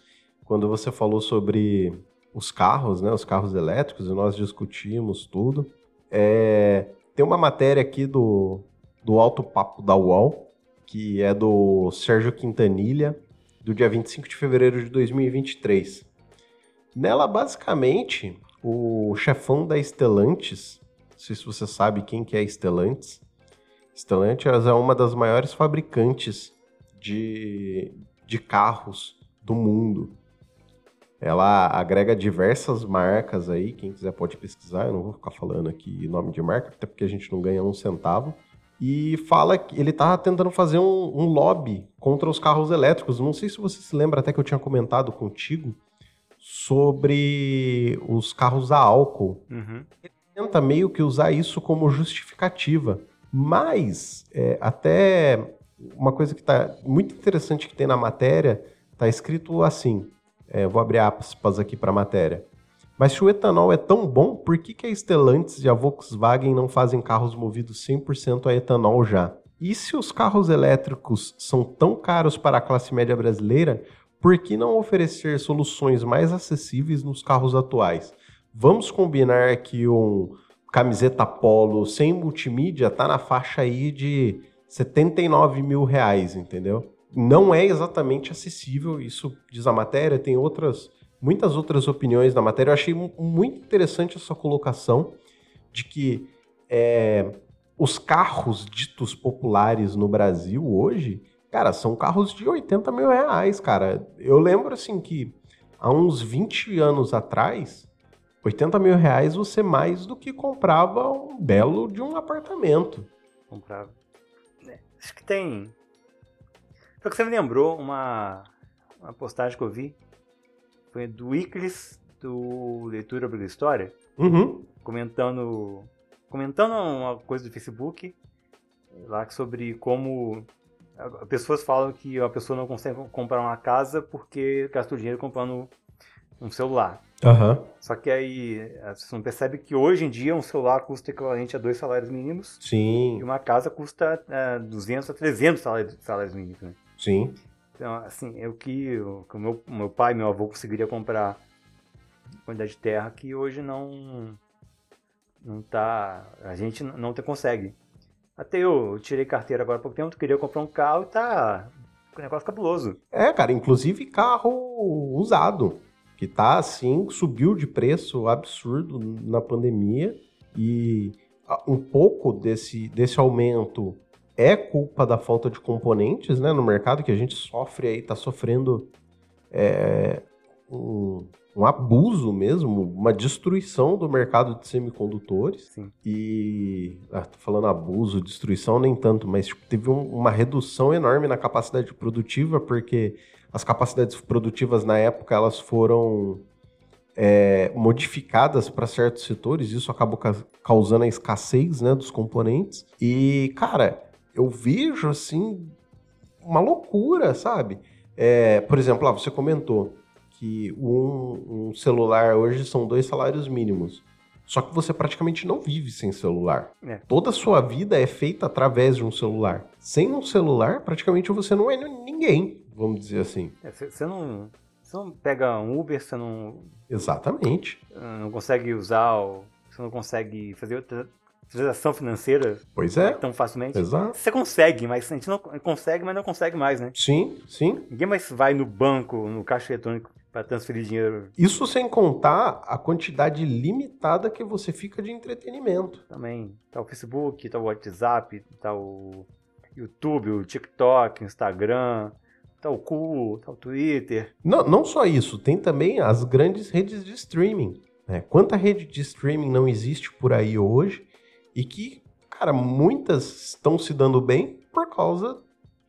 quando você falou sobre os carros, né? Os carros elétricos, e nós discutimos tudo. É, tem uma matéria aqui do, do Alto Papo da UOL, que é do Sérgio Quintanilha, do dia 25 de fevereiro de 2023. Nela, basicamente, o chefão da Stellantis, não sei se você sabe quem que é a Stellantis, Stellantis é uma das maiores fabricantes de, de carros do mundo. Ela agrega diversas marcas aí, quem quiser pode pesquisar, eu não vou ficar falando aqui nome de marca, até porque a gente não ganha um centavo. E fala que ele tá tentando fazer um, um lobby contra os carros elétricos. Não sei se você se lembra, até que eu tinha comentado contigo sobre os carros a álcool Uhum. tenta meio que usar isso como justificativa. Mas, é, até uma coisa que tá muito interessante que tem na matéria, tá escrito assim, é, vou abrir aspas aqui para a matéria. Mas se o etanol é tão bom, por que, que a Stellantis e a Volkswagen não fazem carros movidos 100% a etanol já? E se os carros elétricos são tão caros para a classe média brasileira, por que não oferecer soluções mais acessíveis nos carros atuais? Vamos combinar que um camiseta polo sem multimídia tá na faixa aí de 79 mil reais, entendeu? Não é exatamente acessível, isso diz a matéria, tem outras, muitas outras opiniões na matéria. Eu achei mu- muito interessante essa colocação de que é, os carros ditos populares no Brasil hoje, cara, são carros de 80 mil reais, cara. Eu lembro assim que há uns 20 anos atrás, 80 mil reais você mais do que comprava um belo de um apartamento. comprava. É, Acho que tem. Foi que você me lembrou uma, uma postagem que eu vi. Foi do Iclis do Leitura pela História, Uhum. comentando comentando uma coisa do Facebook lá sobre como pessoas falam que a pessoa não consegue comprar uma casa porque gastou dinheiro comprando um celular. Aham. Só que aí a pessoa não percebe que hoje em dia um celular custa equivalente a dois salários mínimos Sim, e uma casa custa eh, 200 a 300 salários, salários mínimos. Né? sim. Então, assim, é o que o, que meu, meu pai e meu avô conseguiria comprar quantidade de terra que hoje não não tá a gente não te consegue. Até eu, tirei carteira agora há pouco tempo, queria comprar um carro e tá um negócio cabuloso. É, cara, inclusive carro usado, que tá assim, subiu de preço absurdo na pandemia e ah, um pouco desse, desse aumento é culpa da falta de componentes, né, no mercado que a gente sofre aí, tá sofrendo é, um, um abuso mesmo, uma destruição do mercado de semicondutores. Sim. E. Ah, tô falando abuso, destruição, nem tanto, mas tipo, teve um- uma redução enorme na capacidade produtiva, porque as capacidades produtivas na época elas foram é, modificadas para certos setores, isso acabou ca- causando a escassez né, dos componentes. E, cara, eu vejo assim uma loucura, sabe? É, por exemplo, lá, você comentou que um, um celular hoje são dois salários mínimos. Só que você praticamente não vive sem celular. É. Toda a sua vida é feita através de um celular. Sem um celular, praticamente você não é ninguém, vamos dizer assim. Você não você não pega um Uber, você não Exatamente. não consegue usar, você não consegue fazer outra transação financeira Pois é. tão facilmente. Exato. Você consegue, mas a gente não consegue, mas não consegue mais, né? Sim, sim. Ninguém mais vai no banco, no caixa eletrônico para transferir dinheiro Isso sem contar a quantidade limitada que você fica de entretenimento. também. Tá o Facebook, tá o WhatsApp, tá o YouTube, o TikTok, o Instagram, tá o Cu, tá o Twitter. Não, não só isso, tem também as grandes redes de streaming. Né? Quanta rede de streaming não existe por aí hoje e que, cara, muitas estão se dando bem por causa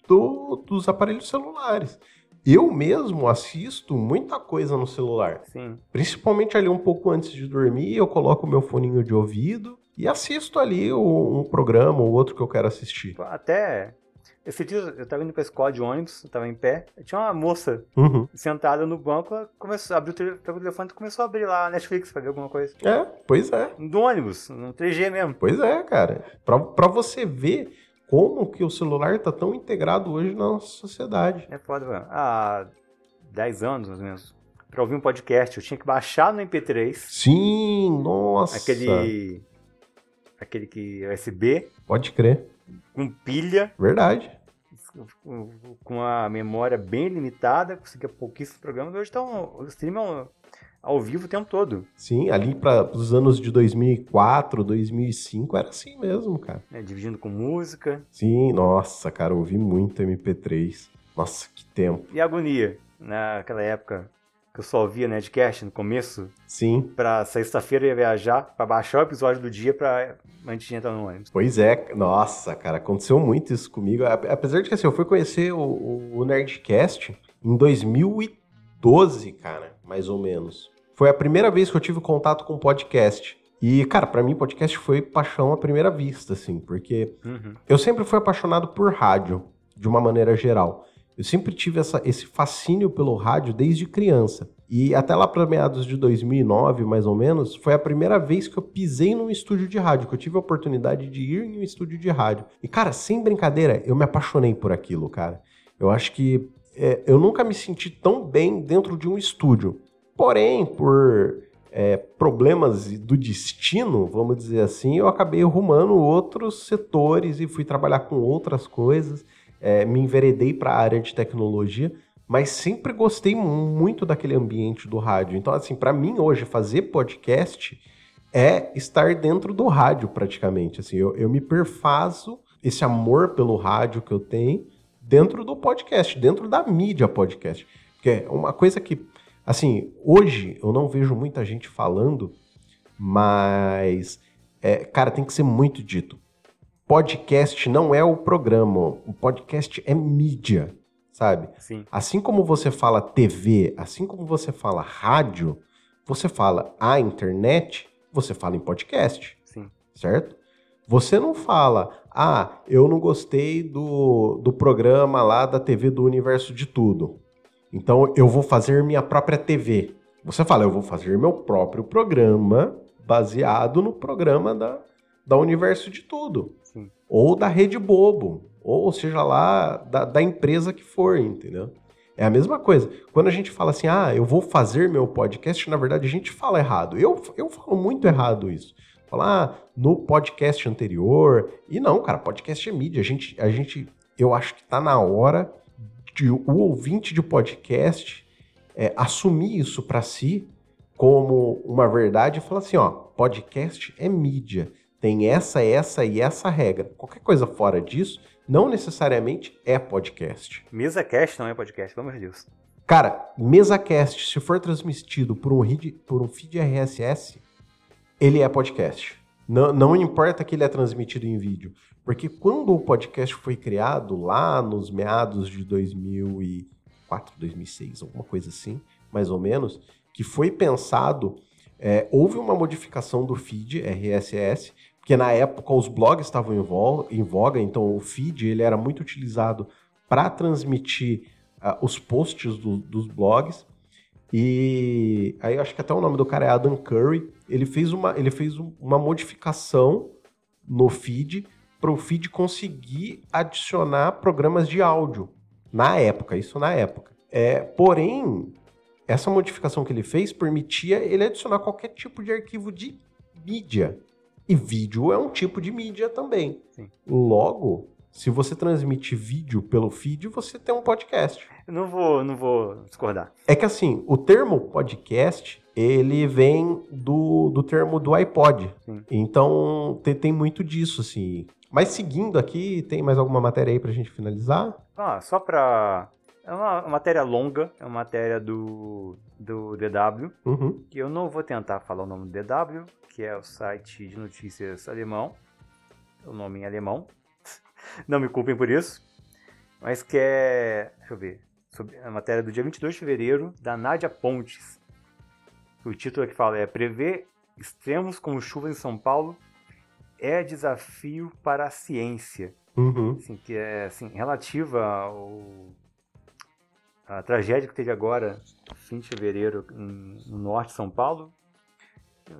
do- dos aparelhos celulares. Eu mesmo assisto muita coisa no celular. Sim. Principalmente ali um pouco antes de dormir, eu coloco meu foninho de ouvido e assisto ali um, programa ou outro que eu quero assistir. Até esse dia eu tava indo pra escola de ônibus, eu tava em pé, tinha uma moça Uhum. sentada no banco, ela começou a abrir o tele- pegou o telefone e começou a abrir lá a Netflix pra ver alguma coisa. É, pois é. Do ônibus, no 3G mesmo. Pois é, cara. Pra, pra você ver como que o celular tá tão integrado hoje na nossa sociedade. É foda, mano. Há 10 anos, mais ou menos, pra ouvir um podcast, eu tinha que baixar no MP3 Sim, nossa. aquele. aquele que USB, Pode crer. com pilha, Verdade. com- com a memória bem limitada, conseguia pouquíssimos programas. Hoje tá um, o stream é um- ao vivo o tempo todo, Sim, ali para os anos de 2004, 2005 era assim mesmo, cara. né? dividindo com música. Sim, nossa, cara, eu ouvi muito MP3. Nossa, que tempo. E agonia, naquela época que eu só ouvia Nedcast no começo, Sim, pra sexta-feira ia viajar, pra baixar o episódio do dia pra antes de entrar no ônibus. Pois é, nossa, cara, aconteceu muito isso comigo. Ape- Apesar de que assim, eu fui conhecer o- o Nerdcast em 2012, cara, mais ou menos. Foi a primeira vez que eu tive contato com podcast. E, cara, pra mim, podcast foi paixão à primeira vista, assim, porque Uhum. eu sempre fui apaixonado por rádio, de uma maneira geral. Eu sempre tive essa- esse fascínio pelo rádio desde criança. E até lá para meados de 2009, mais ou menos, foi a primeira vez que eu pisei num estúdio de rádio, que eu tive a oportunidade de ir em um estúdio de rádio. E, cara, sem brincadeira, eu me apaixonei por aquilo, cara. Eu acho que é, eu nunca me senti tão bem dentro de um estúdio. Porém, por é, problemas do destino, vamos dizer assim, eu acabei arrumando outros setores e fui trabalhar com outras coisas. É, me enveredei para a área de tecnologia, mas sempre gostei muito daquele ambiente do rádio. Então, assim, para mim hoje fazer podcast é estar dentro do rádio praticamente. Assim, eu, eu me perfaço esse amor pelo rádio que eu tenho dentro do podcast, dentro da mídia podcast. Porque é uma coisa que, assim, hoje eu não vejo muita gente falando, mas, é, cara, tem que ser muito dito. Podcast não é o programa, o podcast é mídia, sabe? Sim. Assim como você fala TV, assim como você fala rádio, você fala a internet, você fala em podcast. Sim. Certo? Você não fala, ah, eu não gostei do, do programa lá da TV do Universo de Tudo. Então eu vou fazer minha própria TV. Você fala, eu vou fazer meu próprio programa baseado no programa da, da Universo de Tudo. Sim. Ou da Rede Bobo. Ou seja lá, da, da empresa que for, entendeu? É a mesma coisa. Quando a gente fala assim, ah, eu vou fazer meu podcast, na verdade a gente fala errado. Eu, eu falo muito errado isso. Falar ah, no podcast anterior. E não, cara, podcast é mídia. A gente, a gente eu acho que tá na hora de o ouvinte de podcast é, assumir isso para si como uma verdade e falar assim, ó, podcast é mídia. Tem essa, essa e essa regra. Qualquer coisa fora disso não necessariamente é podcast. MesaCast não é podcast, pelo amor de Deus. Cara, MesaCast, se for transmitido por um, feed, por um feed RSS, ele é podcast. Não, não importa que ele é transmitido em vídeo. Porque quando o podcast foi criado, lá nos meados de 2004, 2006, alguma coisa assim, mais ou menos, que foi pensado, é, houve uma modificação do feed RSS porque na época os blogs estavam em voga, então o feed ele era muito utilizado para transmitir uh, os posts do, dos blogs. E aí acho que até o nome do cara é Adam Curry. Ele fez uma, ele fez uma modificação no feed para o feed conseguir adicionar programas de áudio na época, isso na época. É, porém, essa modificação que ele fez permitia ele adicionar qualquer tipo de arquivo de mídia. E vídeo é um tipo de mídia também. Sim. Logo, se você transmite vídeo pelo feed, você tem um podcast. Eu não vou, não vou discordar. É que assim, o termo podcast, ele vem do, do termo do iPod. Sim. Então, tem, tem muito disso, assim. Mas seguindo aqui, tem mais alguma matéria aí pra gente finalizar? Ah, só pra... É uma matéria longa, é uma matéria do, do DW, Uhum. que eu não vou tentar falar o nome do DW, que é o site de notícias alemão, o nome em alemão, não me culpem por isso, mas que é, deixa eu ver, sobre a matéria do dia 22 de fevereiro, da Nádia Pontes. O título que fala é Prever extremos como chuva em São Paulo é desafio para a ciência. Uhum. Assim, que é assim, relativa ao a tragédia que teve agora, fim de fevereiro, em- no norte de São Paulo.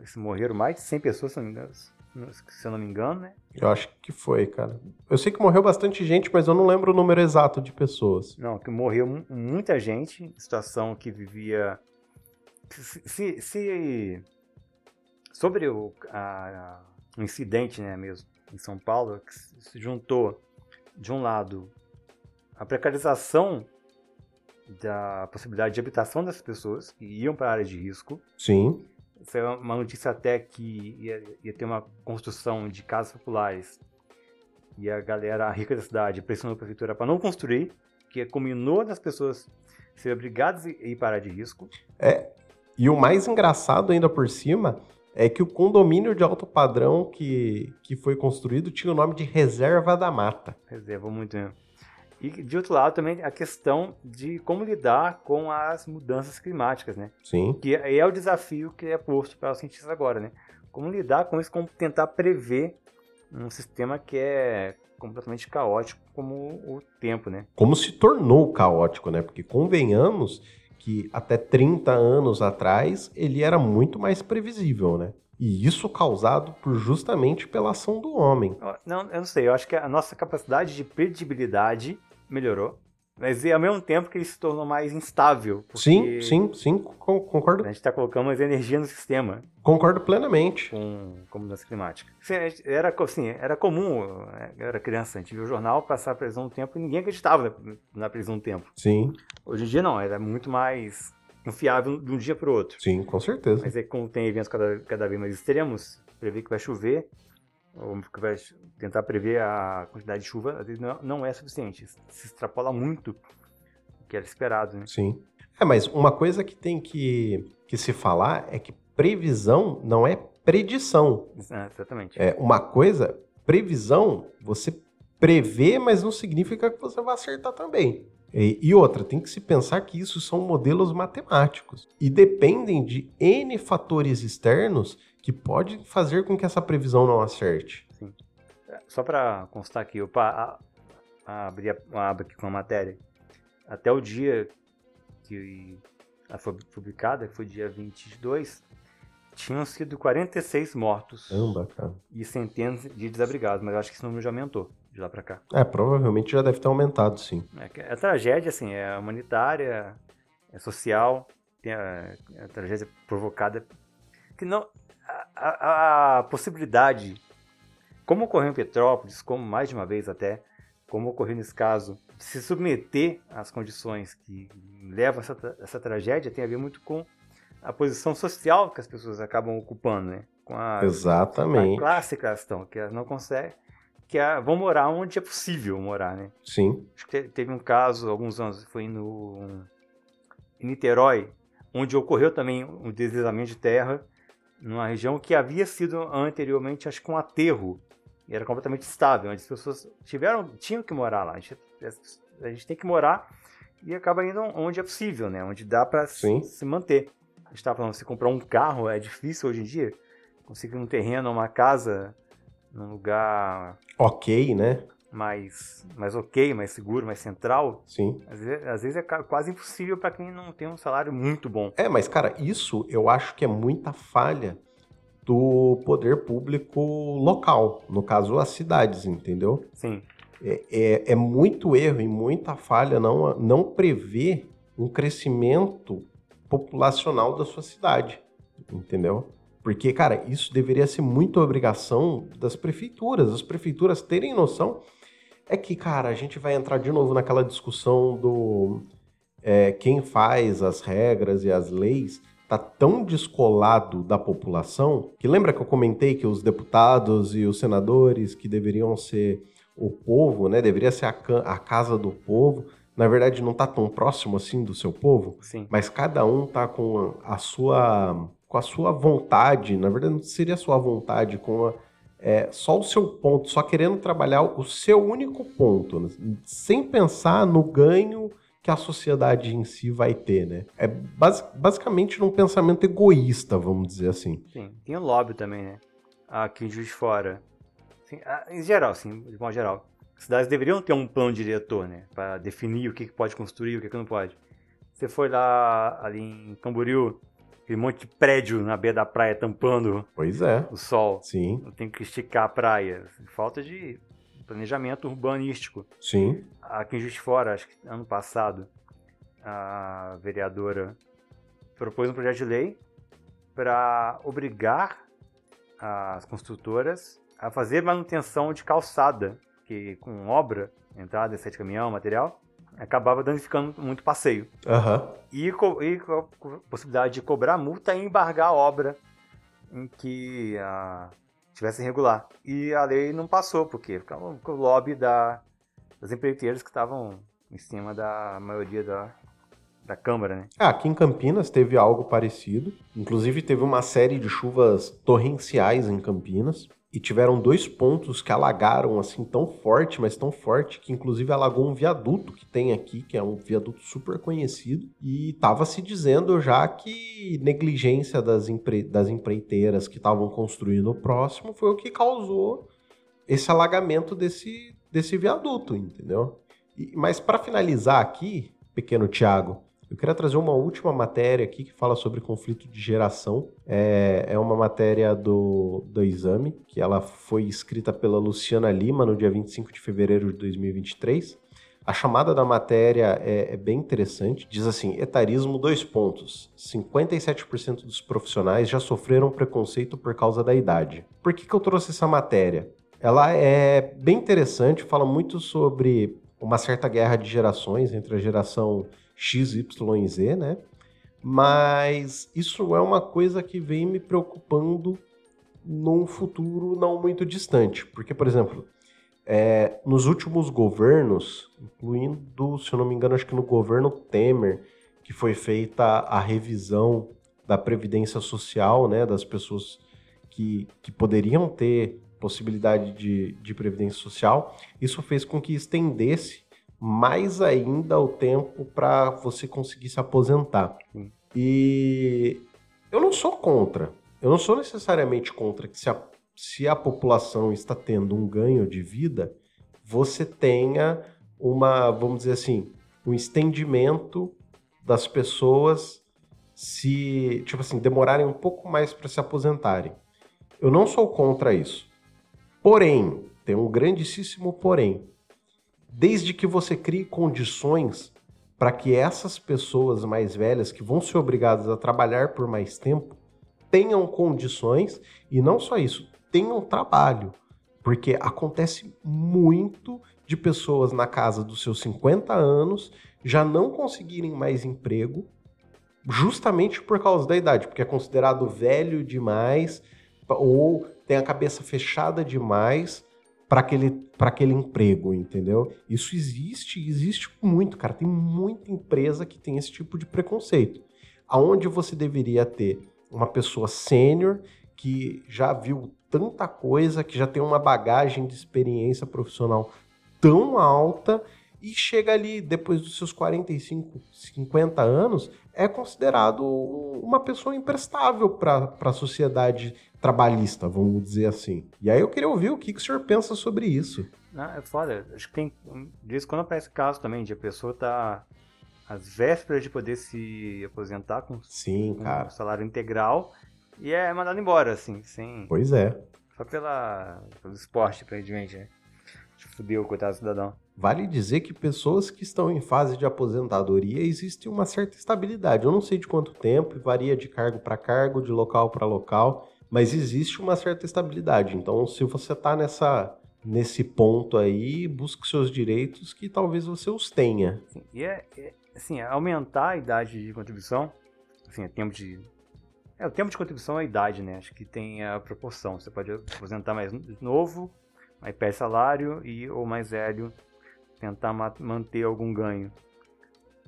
Se morreram mais de 100 pessoas, se eu não me engano, se eu não me engano né? Eu acho que foi, cara. Eu sei que morreu bastante gente, mas eu não lembro o número exato de pessoas. Não, que morreu mu- muita gente, situação que vivia. Se, se- se- sobre o a- o incidente, né, mesmo, em São Paulo, que se juntou, de um lado, a precarização da possibilidade de habitação das pessoas que iam para a área de risco. Sim. Isso é uma notícia até que ia, ia ter uma construção de casas populares e a galera rica da cidade pressionou a prefeitura para não construir, que combinou das pessoas serem obrigadas a ir para a área de risco. E o mais engraçado ainda por cima é que o condomínio de alto padrão que, que foi construído tinha o nome de Reserva da Mata. Reserva muito mesmo. E de outro lado também a questão de como lidar com as mudanças climáticas, né? Sim. Que é é o desafio que é posto para os cientistas agora, né? Como lidar com isso, como tentar prever um sistema que é completamente caótico como o tempo, né? Como se tornou caótico, né? Porque convenhamos que até 30 anos atrás ele era muito mais previsível, né? E isso causado por justamente pela ação do homem. Não, eu não sei, eu acho que a nossa capacidade de predibilidade melhorou, mas ao mesmo tempo que ele se tornou mais instável. Sim, sim, sim, con- concordo, A gente está colocando mais energia no sistema concordo plenamente. com, com mudança climática. Assim, Era, assim, era comum, né, eu era criança, a gente via o jornal passar a previsão do tempo e ninguém acreditava na, na previsão do tempo. Sim, Hoje em dia não, era muito mais confiável de um dia para o outro. sim, com certeza. Mas aí, como tem eventos cada, cada vez mais extremos, prever que vai chover, ou que vai tentar prever a quantidade de chuva, às vezes não, não é suficiente. Se extrapola muito o que era esperado, né? Sim. É, mas uma coisa que tem que, que se falar é que previsão não é predição. É, exatamente. É uma coisa, previsão, você prevê, mas não significa que você vai acertar também. E, e outra, tem que se pensar que isso são modelos matemáticos e dependem de N fatores externos que podem fazer com que essa previsão não acerte. Sim. Só para constar aqui, eu pa, a, a abri a aba aqui com a matéria. Até o dia que ela foi publicada, que foi dia 22, tinham sido 46 mortos. Amba, cara. E centenas de desabrigados, mas eu acho que esse número já aumentou de lá para cá. É, provavelmente já deve ter aumentado, sim. É, é tragédia, assim, é humanitária, é social, tem a, a tragédia provocada. Que não. A, a, possibilidade, como ocorreu em Petrópolis, como mais de uma vez até, como ocorreu nesse caso, de se submeter às condições que levam a essa, essa tragédia tem a ver muito com a posição social que as pessoas acabam ocupando, né? Com a, Exatamente. a classe que elas estão, que elas não conseguem que vão morar onde é possível morar, né? Sim. Acho que teve um caso, alguns anos, foi no em Niterói, onde ocorreu também um deslizamento de terra numa região que havia sido anteriormente, acho que um aterro, e era completamente estável, onde as pessoas tiveram, tinham que morar lá. A gente, a gente tem que morar e acaba indo onde é possível, né? Onde dá para se, se, manter. A gente estava falando, se comprar um carro é difícil hoje em dia. Conseguir um terreno, uma casa num lugar ok, né? Mais, mais ok, mais seguro, mais central. Sim. Às vezes, às vezes é quase impossível para quem não tem um salário muito bom. É, mas cara, isso eu acho que é muita falha do poder público local, no caso as cidades, entendeu? Sim. É, é, é muito erro e muita falha não, não prever um crescimento populacional da sua cidade, entendeu? Porque, cara, isso deveria ser muito obrigação das prefeituras. As prefeituras terem noção. É que, cara, a gente vai entrar de novo naquela discussão do é, quem faz as regras e as leis tá tão descolado da população que lembra que eu comentei que os deputados e os senadores que deveriam ser o povo, né, deveria ser a, a casa do povo, na verdade não tá tão próximo assim do seu povo, Sim. mas cada um tá com a sua com a sua vontade, na verdade não seria a sua vontade, com a, é, só o seu ponto, só querendo trabalhar o seu único ponto, né? sem pensar no ganho que a sociedade em si vai ter, né? É bas basicamente num pensamento egoísta, vamos dizer assim. Sim, tem o lobby também, né? Aqui em Juiz de Fora. Assim, em geral, sim, de modo geral. As cidades deveriam ter um plano diretor, né? Para definir o que pode construir, o que não pode. Você foi lá ali em Camboriú, aquele monte de prédio na beira da praia tampando pois é. o sol. Sim. Tem que esticar a praia. Falta de planejamento urbanístico. Sim. Aqui em Juiz de Fora, acho que ano passado, a vereadora propôs um projeto de lei para obrigar as construtoras a fazer manutenção de calçada, que com obra, entrada, sete caminhão, material, acabava danificando muito passeio. Uhum. E, e com a possibilidade de cobrar multa e embargar a obra em que a, tivesse irregular. E a lei não passou, porque ficava o lobby da, das empreiteiras que estavam em cima da maioria da, da Câmara, né? Ah, aqui em Campinas teve algo parecido. Inclusive teve uma série de chuvas torrenciais em Campinas e tiveram dois pontos que alagaram assim tão forte, mas tão forte que inclusive alagou um viaduto que tem aqui, que é um viaduto super conhecido, e estava se dizendo já que negligência das, empre... das empreiteiras que estavam construindo o próximo foi o que causou esse alagamento desse, desse viaduto, entendeu? E, mas para finalizar aqui, pequeno Tiago, eu queria trazer uma última matéria aqui que fala sobre conflito de geração. É, é uma matéria do, do exame, que ela foi escrita pela Luciana Lima no dia 25 de fevereiro de 2023. A chamada da matéria é, é, bem interessante. Diz assim: etarismo, dois pontos. 57% dos profissionais já sofreram preconceito por causa da idade. Por que, que eu trouxe essa matéria? Ela é bem interessante, fala muito sobre uma certa guerra de gerações entre a geração X, Y e Z, né? Mas isso é uma coisa que vem me preocupando num futuro não muito distante. Porque, por exemplo, é, nos últimos governos, incluindo, se eu não me engano, acho que no governo Temer, que foi feita a revisão da previdência social, né, das pessoas que, que poderiam ter possibilidade de, de previdência social, isso fez com que estendesse mais ainda o tempo para você conseguir se aposentar. E eu não sou contra. Eu não sou necessariamente contra que se a, se a população está tendo um ganho de vida, você tenha uma, vamos dizer assim, um estendimento das pessoas se, tipo assim, demorarem um pouco mais para se aposentarem. Eu não sou contra isso. Porém, tem um grandíssimo porém. Desde que você crie condições para que essas pessoas mais velhas que vão ser obrigadas a trabalhar por mais tempo tenham condições e não só isso, tenham trabalho. Porque acontece muito de pessoas na casa dos seus 50 anos já não conseguirem mais emprego justamente por causa da idade, porque é considerado velho demais ou tem a cabeça fechada demais para aquele, aquele emprego, entendeu? Isso existe, existe muito, cara. Tem muita empresa que tem esse tipo de preconceito. Aonde você deveria ter uma pessoa sênior que já viu tanta coisa, que já tem uma bagagem de experiência profissional tão alta e chega ali depois dos seus 45, 50 anos, é considerado uma pessoa imprestável para a sociedade trabalhista, vamos dizer assim. E aí eu queria ouvir o que, que o senhor pensa sobre isso. Não, é foda. Acho que tem. Em quando aparece caso também de a pessoa tá às vésperas de poder se aposentar com, Sim, com cara. um salário integral e é mandado embora, assim, sem. Pois é. Só pela, pelo esporte, aparentemente, né? Fudeu, coitado do cidadão. Vale dizer que pessoas que estão em fase de aposentadoria existe uma certa estabilidade. Eu não sei de quanto tempo, varia de cargo para cargo, de local para local, mas existe uma certa estabilidade. Então, se você está nessa nesse ponto aí, busque seus direitos que talvez você os tenha. Assim, e é, é, assim, aumentar a idade de contribuição, assim, é tempo de é, o tempo de contribuição é a idade, né? Acho que tem a proporção. Você pode aposentar mais novo, mais pé salário e ou mais velho tentar ma manter algum ganho.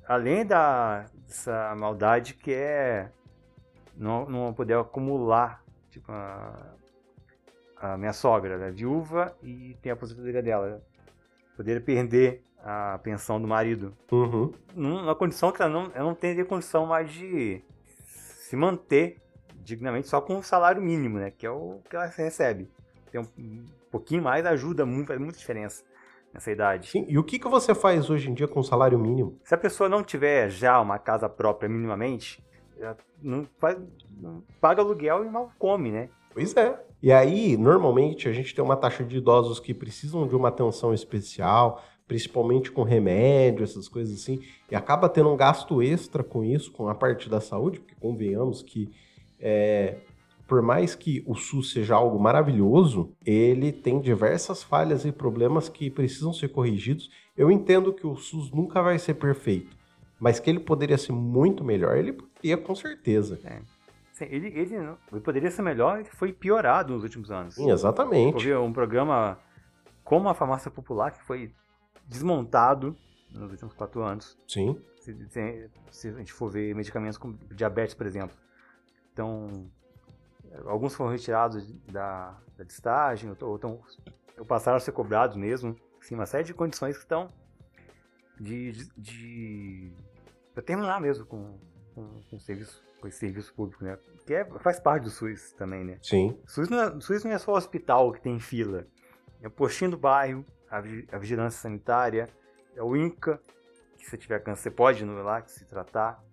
Além da, dessa maldade que é não, não poder acumular, tipo, a, a minha sogra, é viúva e tem a aposentadoria dela. Poder perder a pensão do marido. Uhum. Numa condição que ela não, ela não teria condição mais de se manter dignamente só com o salário mínimo, né? Que é o que ela recebe. Tem um pouquinho mais ajuda muito, faz muita diferença nessa idade. Sim, e o que, que você faz hoje em dia com salário mínimo? Se a pessoa não tiver já uma casa própria minimamente, não, faz, não paga aluguel e mal come, né? Pois é. E aí, normalmente, a gente tem uma taxa de idosos que precisam de uma atenção especial, principalmente com remédio, essas coisas assim, e acaba tendo um gasto extra com isso, com a parte da saúde, porque convenhamos que é, por mais que o SUS seja algo maravilhoso, ele tem diversas falhas e problemas que precisam ser corrigidos. Eu entendo que o SUS nunca vai ser perfeito, mas que ele poderia ser muito melhor, ele poderia com certeza. É. Sim, ele, ele, ele, poderia ser melhor, ele foi piorado nos últimos anos. Sim, exatamente. Houve um programa como a farmácia popular que foi desmontado nos últimos quatro anos. Sim. Se, se, se a gente for ver medicamentos como diabetes, por exemplo. Então, alguns foram retirados da, da listagem, ou, ou, tão, ou passaram a ser cobrados mesmo. Sim, uma série de condições que estão de, de, de para terminar mesmo com, com, com, serviço, com esse serviço público, né? Que é, faz parte do SUS também, né? Sim. SUS não é, SUS não é só o hospital que tem fila. É o postinho do bairro, a, a vigilância sanitária, é o INCA, que se tiver câncer você pode ir lá se tratar.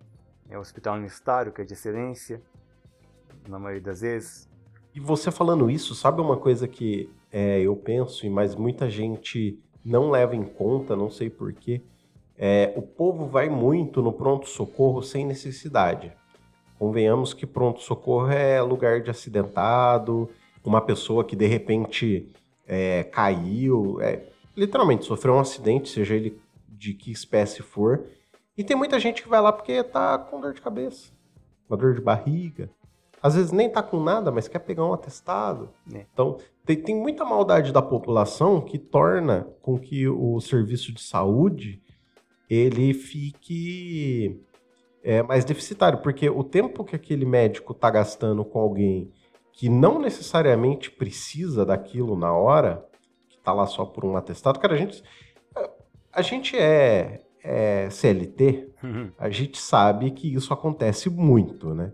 É o hospital universitário, que é de excelência na maioria das vezes. E você falando isso, sabe uma coisa que é, eu penso, mas muita gente não leva em conta, não sei porquê. É, o povo vai muito no pronto-socorro sem necessidade. Convenhamos que pronto-socorro é lugar de acidentado, uma pessoa que de repente é, caiu, é, literalmente sofreu um acidente, seja ele de que espécie for. E tem muita gente que vai lá porque tá com dor de cabeça, uma dor de barriga, às vezes nem tá com nada, mas quer pegar um atestado. É. Então, tem, tem muita maldade da população que torna com que o serviço de saúde ele fique é, mais deficitário, porque o tempo que aquele médico tá gastando com alguém que não necessariamente precisa daquilo na hora, que tá lá só por um atestado, cara, a gente a gente é, é CLT, Uhum. a gente sabe que isso acontece muito, né?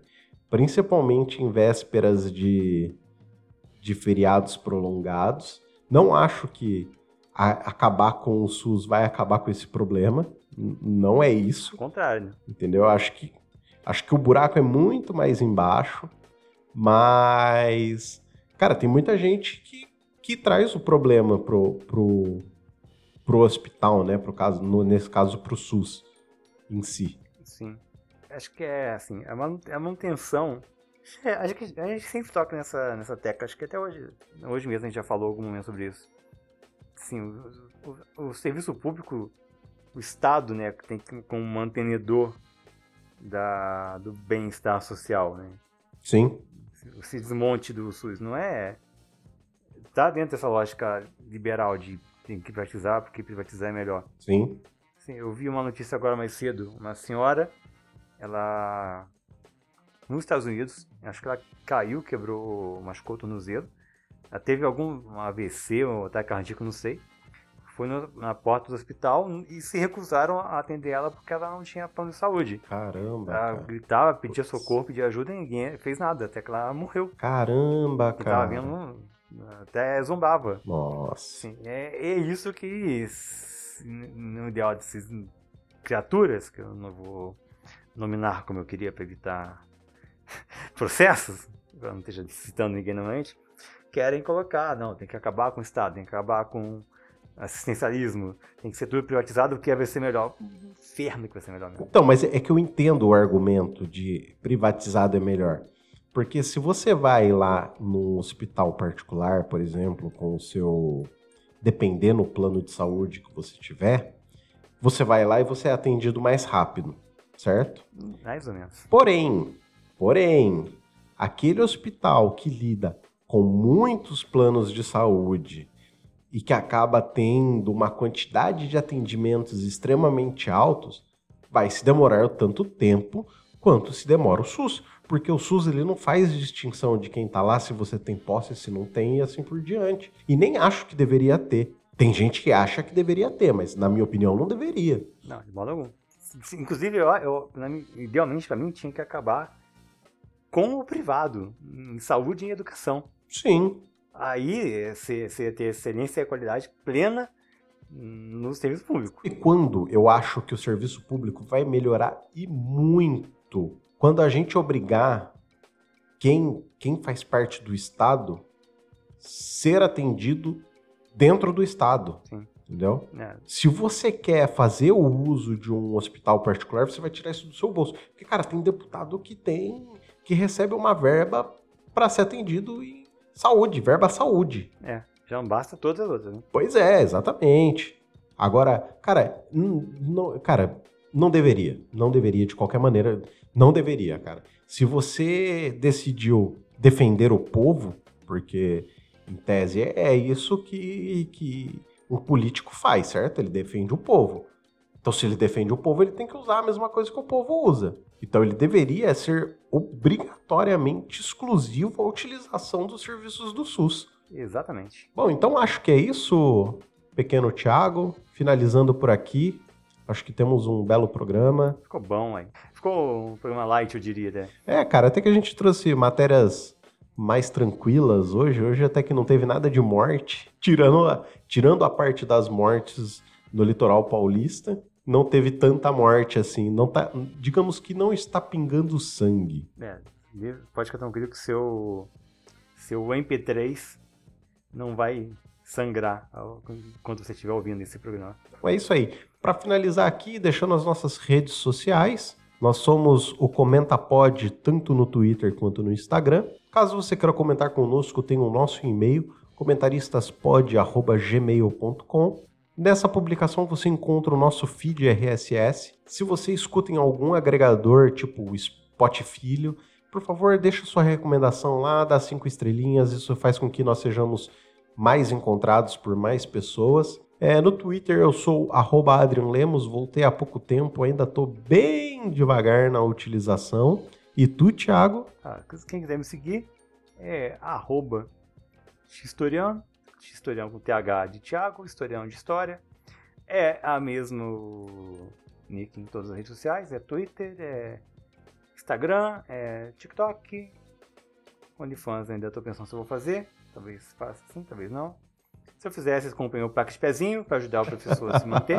Principalmente em vésperas de, de feriados prolongados. Não acho que a- acabar com o SUS vai acabar com esse problema. Não é isso. Ao contrário? Entendeu? Acho que, acho que o buraco é muito mais embaixo, mas, cara, tem muita gente que, que traz o problema pro, pro, pro hospital, né? Pro caso, no- nesse caso, pro SUS em si. Sim. Acho que é assim, a manu- a manutenção. É, acho que a gente sempre toca nessa, nessa tecla. Acho que até hoje, hoje mesmo a gente já falou algum momento sobre isso. Sim, o, o- o serviço público, o Estado, né, que tem que- como mantenedor da, do bem-estar social, né? Sim, Esse desmonte do SUS não é. Tá dentro dessa lógica liberal de tem que privatizar porque privatizar é melhor. sim. Sim, eu vi uma notícia agora mais cedo. Uma senhora, ela. Nos Estados Unidos, acho que ela caiu, quebrou, machucou o tornozelo. Ela teve algum um AVC ou ataque cardíaco, não sei. Foi no- na porta do hospital e se recusaram a atender ela porque ela não tinha plano de saúde. Caramba, Ela cara. gritava, pedia Putz. socorro, pedia ajuda e ninguém fez nada, até que ela morreu. Caramba, tava cara. vendo até zombava. Nossa. É, é isso que, no ideal dessas criaturas, que eu não vou nominar como eu queria para evitar processos, para não esteja citando ninguém na mente, querem colocar, não, tem que acabar com o Estado, tem que acabar com assistencialismo, tem que ser tudo privatizado porque vai ser melhor. Um Inferno que vai ser melhor mesmo. Então, mas é que eu entendo o argumento de privatizado é melhor. Porque se você vai lá num hospital particular, por exemplo, com o seu. dependendo do plano de saúde que você tiver, você vai lá e você é atendido mais rápido, certo? Mais ou menos. Porém, porém, aquele hospital que lida com muitos planos de saúde e que acaba tendo uma quantidade de atendimentos extremamente altos, vai se demorar tanto tempo quanto se demora o SUS, porque o SUS ele não faz distinção de quem tá lá se você tem posse, se não tem e assim por diante. E nem acho que deveria ter. Tem gente que acha que deveria ter, mas na minha opinião não deveria. Não, de modo algum. Inclusive, eu, eu- idealmente para mim tinha que acabar com o privado, em saúde e em educação. Sim, Aí você você ter excelência e qualidade plena no serviço público. E quando eu acho que o serviço público vai melhorar e muito? Quando a gente obrigar quem, quem faz parte do Estado ser atendido dentro do Estado. Sim. Entendeu? né? Se você quer fazer o uso de um hospital particular, você vai tirar isso do seu bolso. Porque, cara, tem deputado que tem. que recebe uma verba para ser atendido em saúde, verba saúde. É, já não basta todas as outras, né? Pois é, exatamente. Agora, cara, não, cara, não deveria. Não deveria de qualquer maneira. Não deveria, cara. Se você decidiu defender o povo, porque em tese é isso que, que um político faz, certo? Ele defende o povo. Então, se ele defende o povo, ele tem que usar a mesma coisa que o povo usa. Então, ele deveria ser obrigatoriamente exclusivo à utilização dos serviços do SUS. Exatamente. Bom, então acho que é isso, pequeno Thiago. Finalizando por aqui. Acho que temos um belo programa. Ficou bom aí. Ficou um programa light, eu diria, né? É, cara, até que a gente trouxe matérias mais tranquilas hoje. Hoje até que não teve nada de morte. Tirando a, tirando a parte das mortes no litoral paulista, não teve tanta morte assim. Não tá, digamos que não está pingando sangue. É, pode ficar tranquilo que seu, seu MP3 não vai sangrar quando você estiver ouvindo esse programa. Então é isso aí. Para finalizar aqui, deixando as nossas redes sociais, nós somos o ComentaPod tanto no Twitter quanto no Instagram. Caso você queira comentar conosco, tem o nosso e-mail comentaristasPod@gmail.com. Nessa publicação você encontra o nosso feed RSS. Se você escuta em algum agregador, tipo Spotify, por favor, deixa sua recomendação lá, dá cinco estrelinhas. Isso faz com que nós sejamos mais encontrados por mais pessoas. É, no Twitter eu sou arroba Adrian Lemos, voltei há pouco tempo, ainda estou bem devagar na utilização. E tu, Thiago? Ah, quem quiser me seguir é arroba xtoriano, xtoriano com TH de Thiago, historiano de história. É a mesmo nick em todas as redes sociais, é Twitter, é Instagram, é TikTok, OnlyFans ainda estou pensando se eu vou fazer, talvez faça sim, talvez não. Se eu fizer, vocês comprem o placa de pezinho para ajudar o professor a se manter.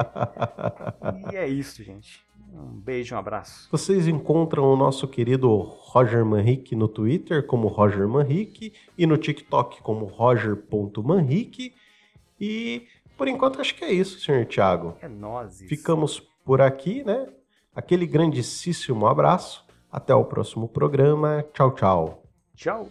E é isso, gente. Um beijo, um abraço. Vocês encontram o nosso querido Roger Manrique no Twitter como Roger Manrique e no TikTok como roger.manrique. E por enquanto acho que é isso, senhor Tiago. É nós. Ficamos por aqui, né? Aquele grandíssimo abraço. Até o próximo programa. Tchau, tchau. Tchau.